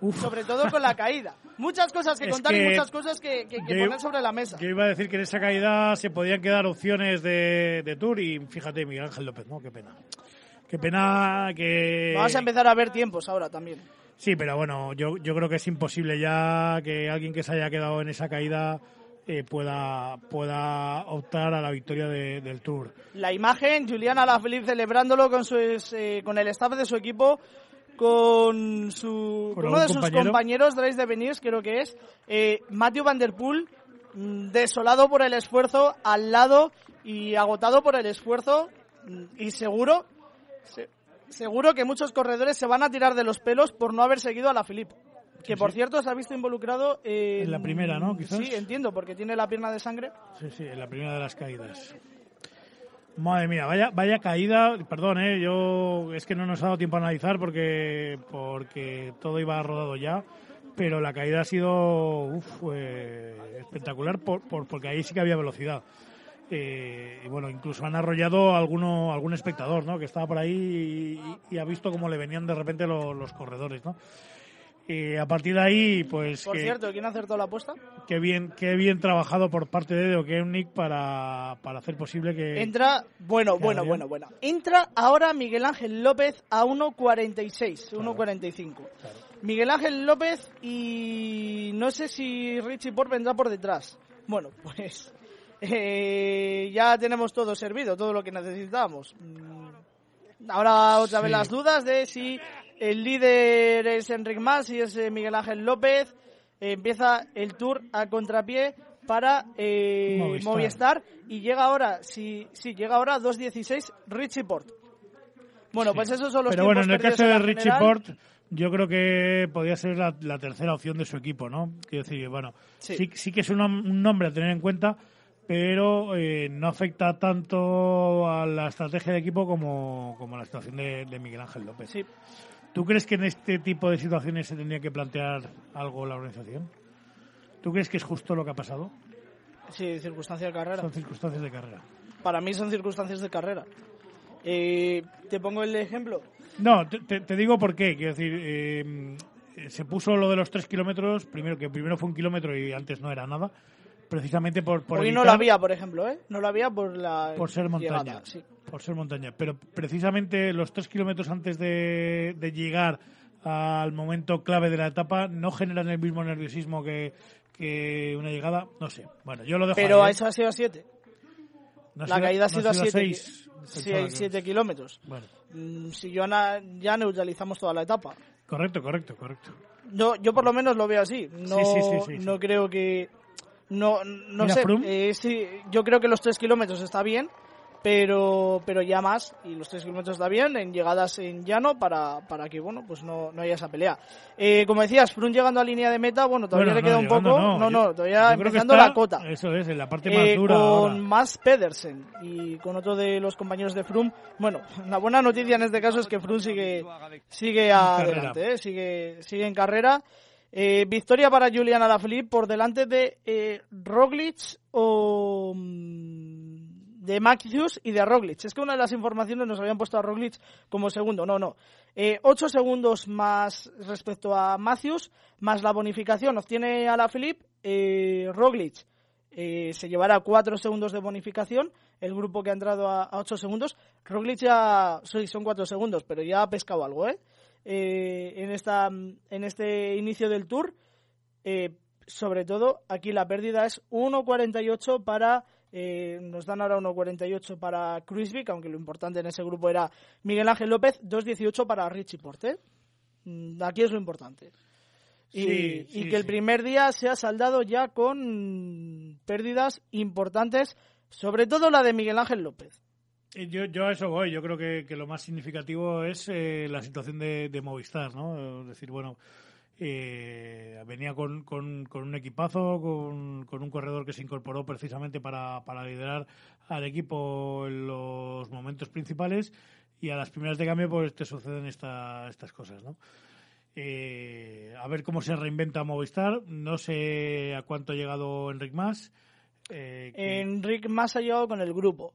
Speaker 3: Uf.
Speaker 4: Sobre todo con la caída. Muchas cosas que
Speaker 3: Es
Speaker 4: contar y muchas cosas que, que- que
Speaker 3: yo-
Speaker 4: poner sobre la mesa.
Speaker 3: Yo iba a decir que en esa caída se podían quedar opciones de, de Tour y fíjate, Miguel Ángel López, ¿no? Qué pena. Qué pena que...
Speaker 4: Vamos a empezar a ver tiempos ahora también.
Speaker 3: Sí, pero bueno, yo, yo creo que es imposible ya que alguien que se haya quedado en esa caída eh, pueda, pueda optar a la victoria de- del Tour.
Speaker 4: La imagen, Julián Alaphilippe celebrándolo con, su, eh, con el staff de su equipo, con, su,
Speaker 3: Con
Speaker 4: uno de
Speaker 3: algún
Speaker 4: sus
Speaker 3: compañero.
Speaker 4: compañeros de de Venirs, creo que es, eh, Matthew Van Der Poel, mm, desolado por el esfuerzo, al lado y agotado por el esfuerzo, mm, y seguro, se- seguro que muchos corredores se van a tirar de los pelos por no haber seguido a la Philippe. Que
Speaker 3: Sí,
Speaker 4: por
Speaker 3: sí.
Speaker 4: cierto se ha visto involucrado en...
Speaker 3: En la primera, ¿no? Quizás.
Speaker 4: Sí, entiendo, porque tiene la pierna de sangre.
Speaker 3: Sí, sí, en la primera de las caídas. Madre mía, vaya, vaya caída. Perdón, ¿eh? yo es que no nos ha dado tiempo a analizar porque, porque todo iba rodado ya. Pero la caída ha sido uf, espectacular por, por- porque ahí sí que había velocidad. Eh, y bueno, incluso han arrollado alguno, algún espectador, ¿no? Que estaba por ahí y, ha visto cómo le venían de repente lo- los corredores, ¿no? Y a partir de ahí, pues
Speaker 4: Por
Speaker 3: que,
Speaker 4: cierto, ¿quién acertó la apuesta?
Speaker 3: qué bien, qué bien trabajado por parte de Deokeunik para, para hacer posible que
Speaker 4: Entra, bueno,
Speaker 3: Claro,
Speaker 4: bueno, bueno, bueno. Entra ahora Miguel Ángel López a 1.46, 1.45. Miguel Ángel López y no sé si Richie Port vendrá por detrás. Bueno, pues eh, ya tenemos todo servido, todo lo que necesitábamos. Mm, Ahora otra vez las dudas de si el líder es Enric Mas, si es eh, Miguel Ángel López. Empieza el tour a contrapié para eh,
Speaker 3: Movistar.
Speaker 4: Movistar. y llega ahora, si, sí, llega ahora a 2.16 Richie Port. Bueno,
Speaker 3: Sí.
Speaker 4: pues esos son los
Speaker 3: Pero bueno, en el caso de Richie
Speaker 4: general.
Speaker 3: Port, yo creo que podría ser la, la tercera opción de su equipo, ¿no? Quiero decir, bueno,
Speaker 4: Sí.
Speaker 3: sí, sí, que es un, un nombre a tener en cuenta, pero eh, no afecta tanto a la estrategia de equipo como, como la situación de, de Miguel Ángel López.
Speaker 4: Sí.
Speaker 3: ¿Tú crees que en este tipo de situaciones se tendría que plantear algo la organización? ¿Tú crees que es justo lo que ha pasado?
Speaker 4: Sí, circunstancias de carrera.
Speaker 3: Son circunstancias de carrera.
Speaker 4: Para mí son circunstancias de carrera. Eh, te pongo el ejemplo.
Speaker 3: No, te, digo por qué. Quiero decir, eh, se puso lo de los tres kilómetros, primero que primero fue un kilómetro y antes no era nada, precisamente por, por
Speaker 4: Hoy no
Speaker 3: evitar-
Speaker 4: lo había, por ejemplo, ¿eh? No lo había por la
Speaker 3: por ser montaña.
Speaker 4: llegada, sí.
Speaker 3: Por ser montaña. Pero precisamente los tres kilómetros antes de, de llegar al momento clave de la etapa no generan el mismo nerviosismo que, que una llegada. No sé. Bueno, yo lo dejo
Speaker 4: Pero
Speaker 3: ahí, ¿eh?
Speaker 4: eso ha sido a 7.
Speaker 3: No ha
Speaker 4: La
Speaker 3: sido-
Speaker 4: caída ha
Speaker 3: no
Speaker 4: sido a 7
Speaker 3: seis.
Speaker 4: 7 kilómetros.
Speaker 3: Bueno,
Speaker 4: Mm, Si yo ya neutralizamos toda la etapa.
Speaker 3: correcto, correcto, correcto.
Speaker 4: Yo, yo por lo menos lo veo así. No,
Speaker 3: sí, sí, sí.
Speaker 4: no creo que... No, no sé,
Speaker 3: Froome.
Speaker 4: eh, sí, yo creo que los 3 kilómetros está bien, pero pero ya más y los tres kilómetros está bien en llegadas en llano para, para que bueno pues no, no haya esa pelea eh, como decías Frun llegando a línea de meta bueno todavía
Speaker 3: Bueno,
Speaker 4: le queda
Speaker 3: no,
Speaker 4: un poco
Speaker 3: no.
Speaker 4: no todavía empezando
Speaker 3: está-
Speaker 4: la cota
Speaker 3: Eso es, en la parte más
Speaker 4: eh,
Speaker 3: dura
Speaker 4: con
Speaker 3: ahora.
Speaker 4: Max Pedersen y con otro de los compañeros de Froome. Bueno, la buena noticia en este caso es que Froome sigue, sigue adelante, ¿eh? sigue, sigue en carrera. Eh, victoria para Julian Alaphilippe por delante de eh, Roglic o mm, de Matthews y de Roglic. Es que una de las informaciones nos habían puesto a Roglic como segundo. No, no. Eh, ocho segundos más respecto a Matthews, más la bonificación obtiene Alaphilippe. Eh, Roglic eh, se llevará cuatro segundos de bonificación. El grupo que ha entrado a, a ocho segundos. Roglic ya sí, son cuatro segundos, pero ya ha pescado algo, ¿eh? Eh, en, esta, en este inicio del tour. Eh, sobre todo, aquí la pérdida es 1.48 para. eh, nos dan ahora 1.48 para Cruisvik, aunque lo importante en ese grupo era Miguel Ángel López, 2.18 para Richie Porte. Mm, Aquí es lo importante. Y,
Speaker 3: Sí,
Speaker 4: y que el primer día se ha saldado ya con pérdidas importantes, sobre todo la de Miguel Ángel López.
Speaker 3: Eh, Yo, yo a eso voy. Yo creo que, que lo más significativo es eh, la situación de, de Movistar, ¿no? Es decir, bueno, eh, venía con, con, con un equipazo, con, con un corredor que se incorporó precisamente para, para liderar al equipo en los momentos principales y a las primeras de cambio pues te suceden esta, estas cosas, ¿no? Eh, a ver cómo se reinventa Movistar. No sé a cuánto ha llegado Enric Mas. eh, que,
Speaker 4: Enric más ha llegado con el grupo,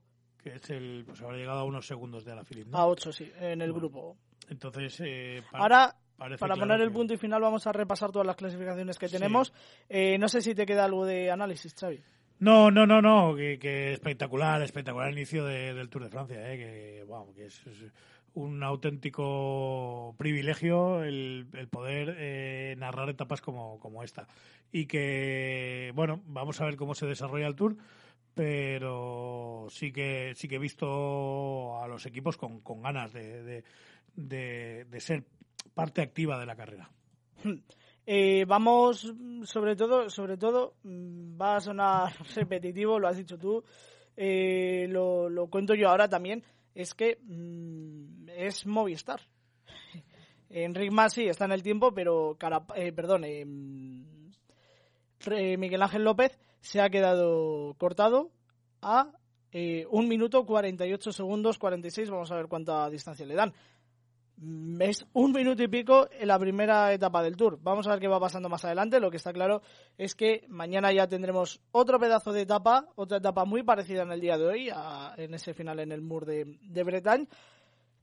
Speaker 3: que es el, pues habrá llegado a unos segundos de la Philip, ¿no?
Speaker 4: a 8, sí, en el
Speaker 3: Bueno,
Speaker 4: grupo.
Speaker 3: Entonces, eh, pa-
Speaker 4: Ahora, para
Speaker 3: claro
Speaker 4: poner el
Speaker 3: que-
Speaker 4: punto y final, vamos a repasar todas las clasificaciones que
Speaker 3: Sí.
Speaker 4: tenemos. Eh, no sé si te queda algo de análisis, Xavi.
Speaker 3: No, no, no, no, que, que espectacular, espectacular el inicio de- del Tour de Francia, eh, que, wow, que es, es un auténtico privilegio el, el poder eh, narrar etapas como, como esta. Y que, bueno, vamos a ver cómo se desarrolla el Tour, pero sí que sí que he visto a los equipos con, con ganas de, de, de- ser parte activa de la carrera.
Speaker 4: Eh, vamos, sobre todo, sobre todo, mm, va a sonar repetitivo, lo has dicho tú, eh, lo, lo cuento yo ahora también, es que mm, es Movistar. Enric Mas sí está en el tiempo, pero, cara, eh, perdón, Re- Miguel Ángel López se ha quedado cortado a eh, un minuto 48 segundos 46, vamos a ver cuánta distancia le dan. Mm, Es un minuto y pico en la primera etapa del Tour. Vamos a ver qué va pasando más adelante. Lo que está claro es que mañana ya tendremos otro pedazo de etapa, otra etapa muy parecida en el día de hoy, a- en ese final en el Mur de, de Bretagne.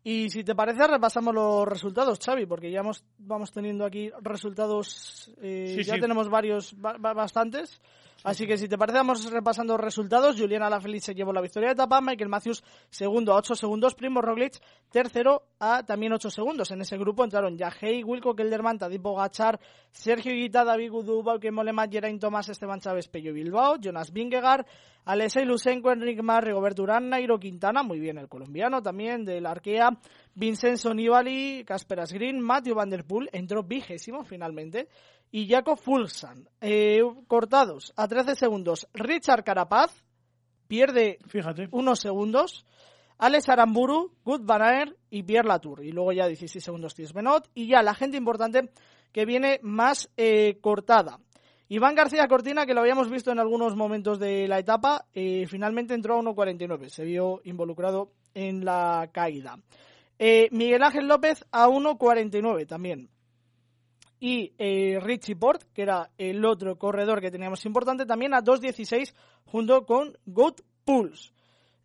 Speaker 4: Y si te parece, repasamos los resultados, Xavi, porque ya hemos, vamos teniendo aquí resultados, eh,
Speaker 3: Sí,
Speaker 4: ya
Speaker 3: sí.
Speaker 4: tenemos varios, ba- ba- bastantes. Así que si te parece, vamos repasando resultados. Julián Alaphilippe se llevó la victoria de etapa, Michael Matthews segundo a 8 segundos, Primo Roglic tercero a también 8 segundos. En ese grupo entraron Yahey, Wilco Kelderman, Tadej Pogacar, Sergio Higuita, David Gudú, Bauke Mollema, Geraint Thomas, Esteban Chávez, Pello Bilbao, Jonas Vingegaard, Alexei Lusenko, Enric Mas, Rigoberto Urán, Nairo Quintana, muy bien el colombiano también, del Arkea, Vincenzo Nibali, Casper Asgreen, Matthew Van Der Poel, entró vigésimo finalmente, y Jacob Fulsan. Eh, cortados a 13 segundos, Richard Carapaz, pierde
Speaker 3: Fíjate.
Speaker 4: unos segundos. Alex Aramburu, Good y Pierre Latour. Y luego ya 16 segundos Thies Benot. Y ya la gente importante que viene más eh, cortada. Iván García Cortina, que lo habíamos visto en algunos momentos de la etapa, eh, finalmente entró a 1.49. Se vio involucrado en la caída. Eh, Miguel Ángel López a 1.49 también. Y eh, Richie Port, que era el otro corredor que teníamos importante, también a 2.16 junto con Goat Pools.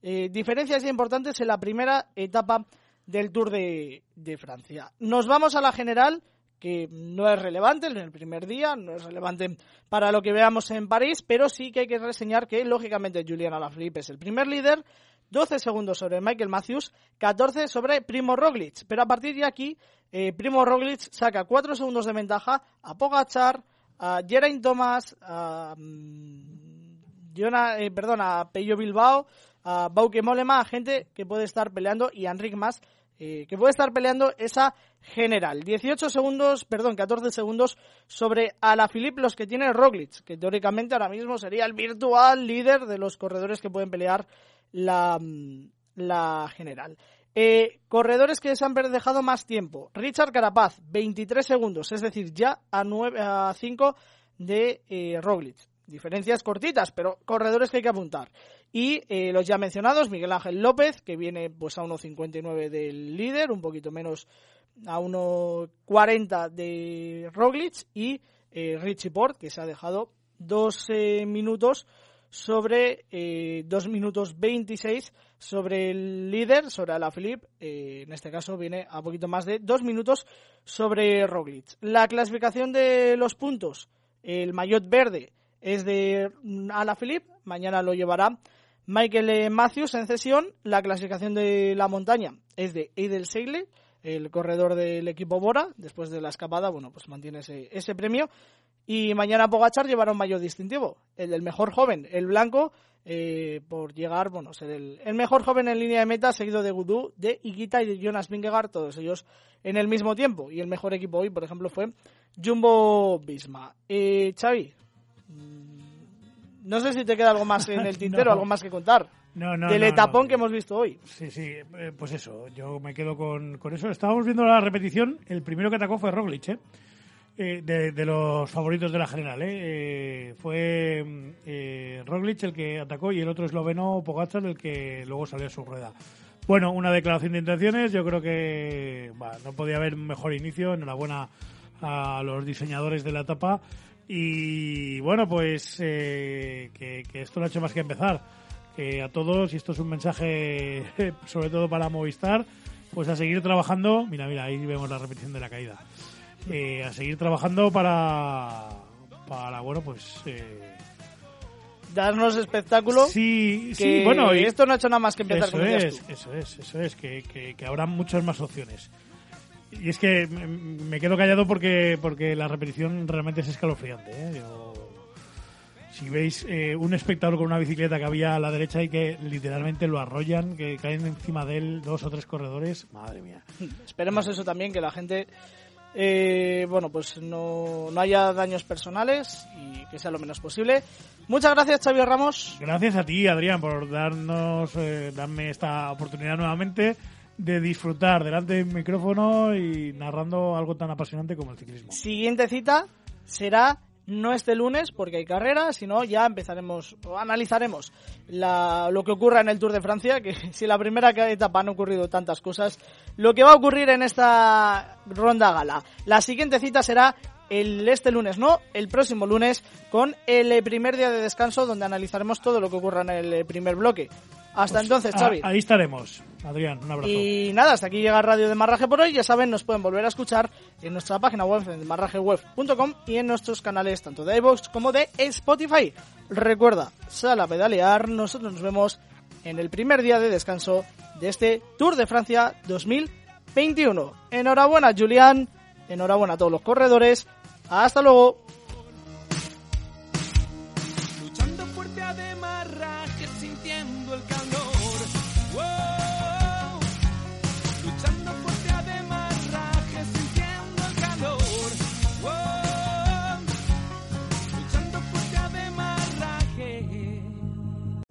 Speaker 4: Eh, diferencias importantes en la primera etapa del Tour de, de Francia. Nos vamos a la general, que no es relevante en el primer día, no es relevante para lo que veamos en París, pero sí que hay que reseñar que, lógicamente, Julian Alaphilippe es el primer líder, 12 segundos sobre Michael Matthews, 14 sobre Primo Roglic. Pero a partir de aquí, eh, Primo Roglic saca 4 segundos de ventaja a Pogachar, a Geraint Thomas, a, mm, Jona- eh, perdón, a Pello Bilbao, a Bauke Mollema, a gente que puede estar peleando, y a Enric Mas, eh, que puede estar peleando esa general. 18 segundos, perdón, 14 segundos sobre Alaphilippe, los que tiene Roglic, que teóricamente ahora mismo sería el virtual líder de los corredores que pueden pelear la, la general. Eh, corredores que se han dejado más tiempo. Richard Carapaz, 23 segundos, es decir, ya a, 9, a 5 de eh, Roglic. Diferencias cortitas, pero corredores que hay que apuntar. Y eh, los ya mencionados, Miguel Ángel López, que viene pues a 1.59 del líder, un poquito menos a 1.40 de Roglic, y eh, Richie Port, que se ha dejado 12 minutos sobre eh, 2 minutos 26 sobre el líder, sobre Alaphilippe. Eh, en este caso viene a poquito más de 2 minutos sobre Roglic. La clasificación de los puntos, el maillot verde es de Alaphilippe, mañana lo llevará Michael Matthews en cesión. La clasificación de la montaña es de Eidel Segle, el corredor del equipo Bora. Después de la escapada, bueno, pues mantiene ese, ese premio. Y mañana Pogachar llevará un mayor distintivo, el del mejor joven, el blanco, eh, por llegar, bueno, ser el, el, mejor joven en línea de meta, seguido de Gudú, de Iguita y de Jonas Vingegaard, todos ellos en el mismo tiempo. Y el mejor equipo hoy, por ejemplo, fue Jumbo Visma. Eh, Xavi, no sé si te queda algo más en el tintero, no. algo más que contar.
Speaker 3: No, no,
Speaker 4: del etapón que hemos visto hoy.
Speaker 3: Sí, sí, eh, pues eso, yo me quedo con, con, eso. Estábamos viendo la repetición, el primero que atacó fue Roglic, ¿eh? Eh, de, los favoritos de la general. ¿eh? fue eh, Roglic el que atacó y el otro esloveno Pogacar el que luego salió a su rueda. Bueno, una declaración de intenciones. Yo creo que no podía haber mejor inicio. Enhorabuena a los diseñadores de la etapa. Y bueno, pues que, que, esto no ha hecho más que empezar. A todos, y esto es un mensaje sobre todo para Movistar, pues a seguir trabajando. Mira, mira, ahí vemos la repetición de la caída eh, a seguir trabajando para, para bueno, pues... Eh,
Speaker 4: darnos espectáculo.
Speaker 3: Sí, sí, bueno.
Speaker 4: Y esto no ha hecho nada más que empezar
Speaker 3: eso
Speaker 4: con
Speaker 3: es, Eso es, eso es, que, que, que, habrá muchas más opciones. Y es que me quedo callado porque, porque la repetición realmente es escalofriante. ¿eh? Yo, si veis eh, un espectador con una bicicleta que había a la derecha y que literalmente lo arrollan, que caen encima de él dos o tres corredores, madre mía.
Speaker 4: Esperemos eso también, que la gente eh, bueno, pues no, no, haya daños personales y que sea lo menos posible. Muchas gracias, Xavier Ramos.
Speaker 3: Gracias a ti, Adrián, por darnos, eh, darme esta oportunidad nuevamente de disfrutar delante de un micrófono y narrando algo tan apasionante como el ciclismo.
Speaker 4: Siguiente cita será no este lunes porque hay carrera, sino ya empezaremos o analizaremos la, lo que ocurra en el Tour de Francia, que si la primera etapa han ocurrido tantas cosas, lo que va a ocurrir en esta ronda gala. La siguiente cita será el este lunes, no, el próximo lunes con el primer día de descanso donde analizaremos todo lo que ocurra en el primer bloque. Hasta
Speaker 3: pues
Speaker 4: entonces, Xavi.
Speaker 3: Ahí estaremos. Adrián, un abrazo.
Speaker 4: Y nada, hasta aquí llega Radio de Marraje por hoy. Ya saben, nos pueden volver a escuchar en nuestra página web, en marrajeweb.com y en nuestros canales tanto de iVoox como de Spotify. Recuerda, sal a pedalear. Nosotros nos vemos en el primer día de descanso de este Tour de Francia 2021. Enhorabuena, Julián. Enhorabuena a todos los corredores. Hasta luego.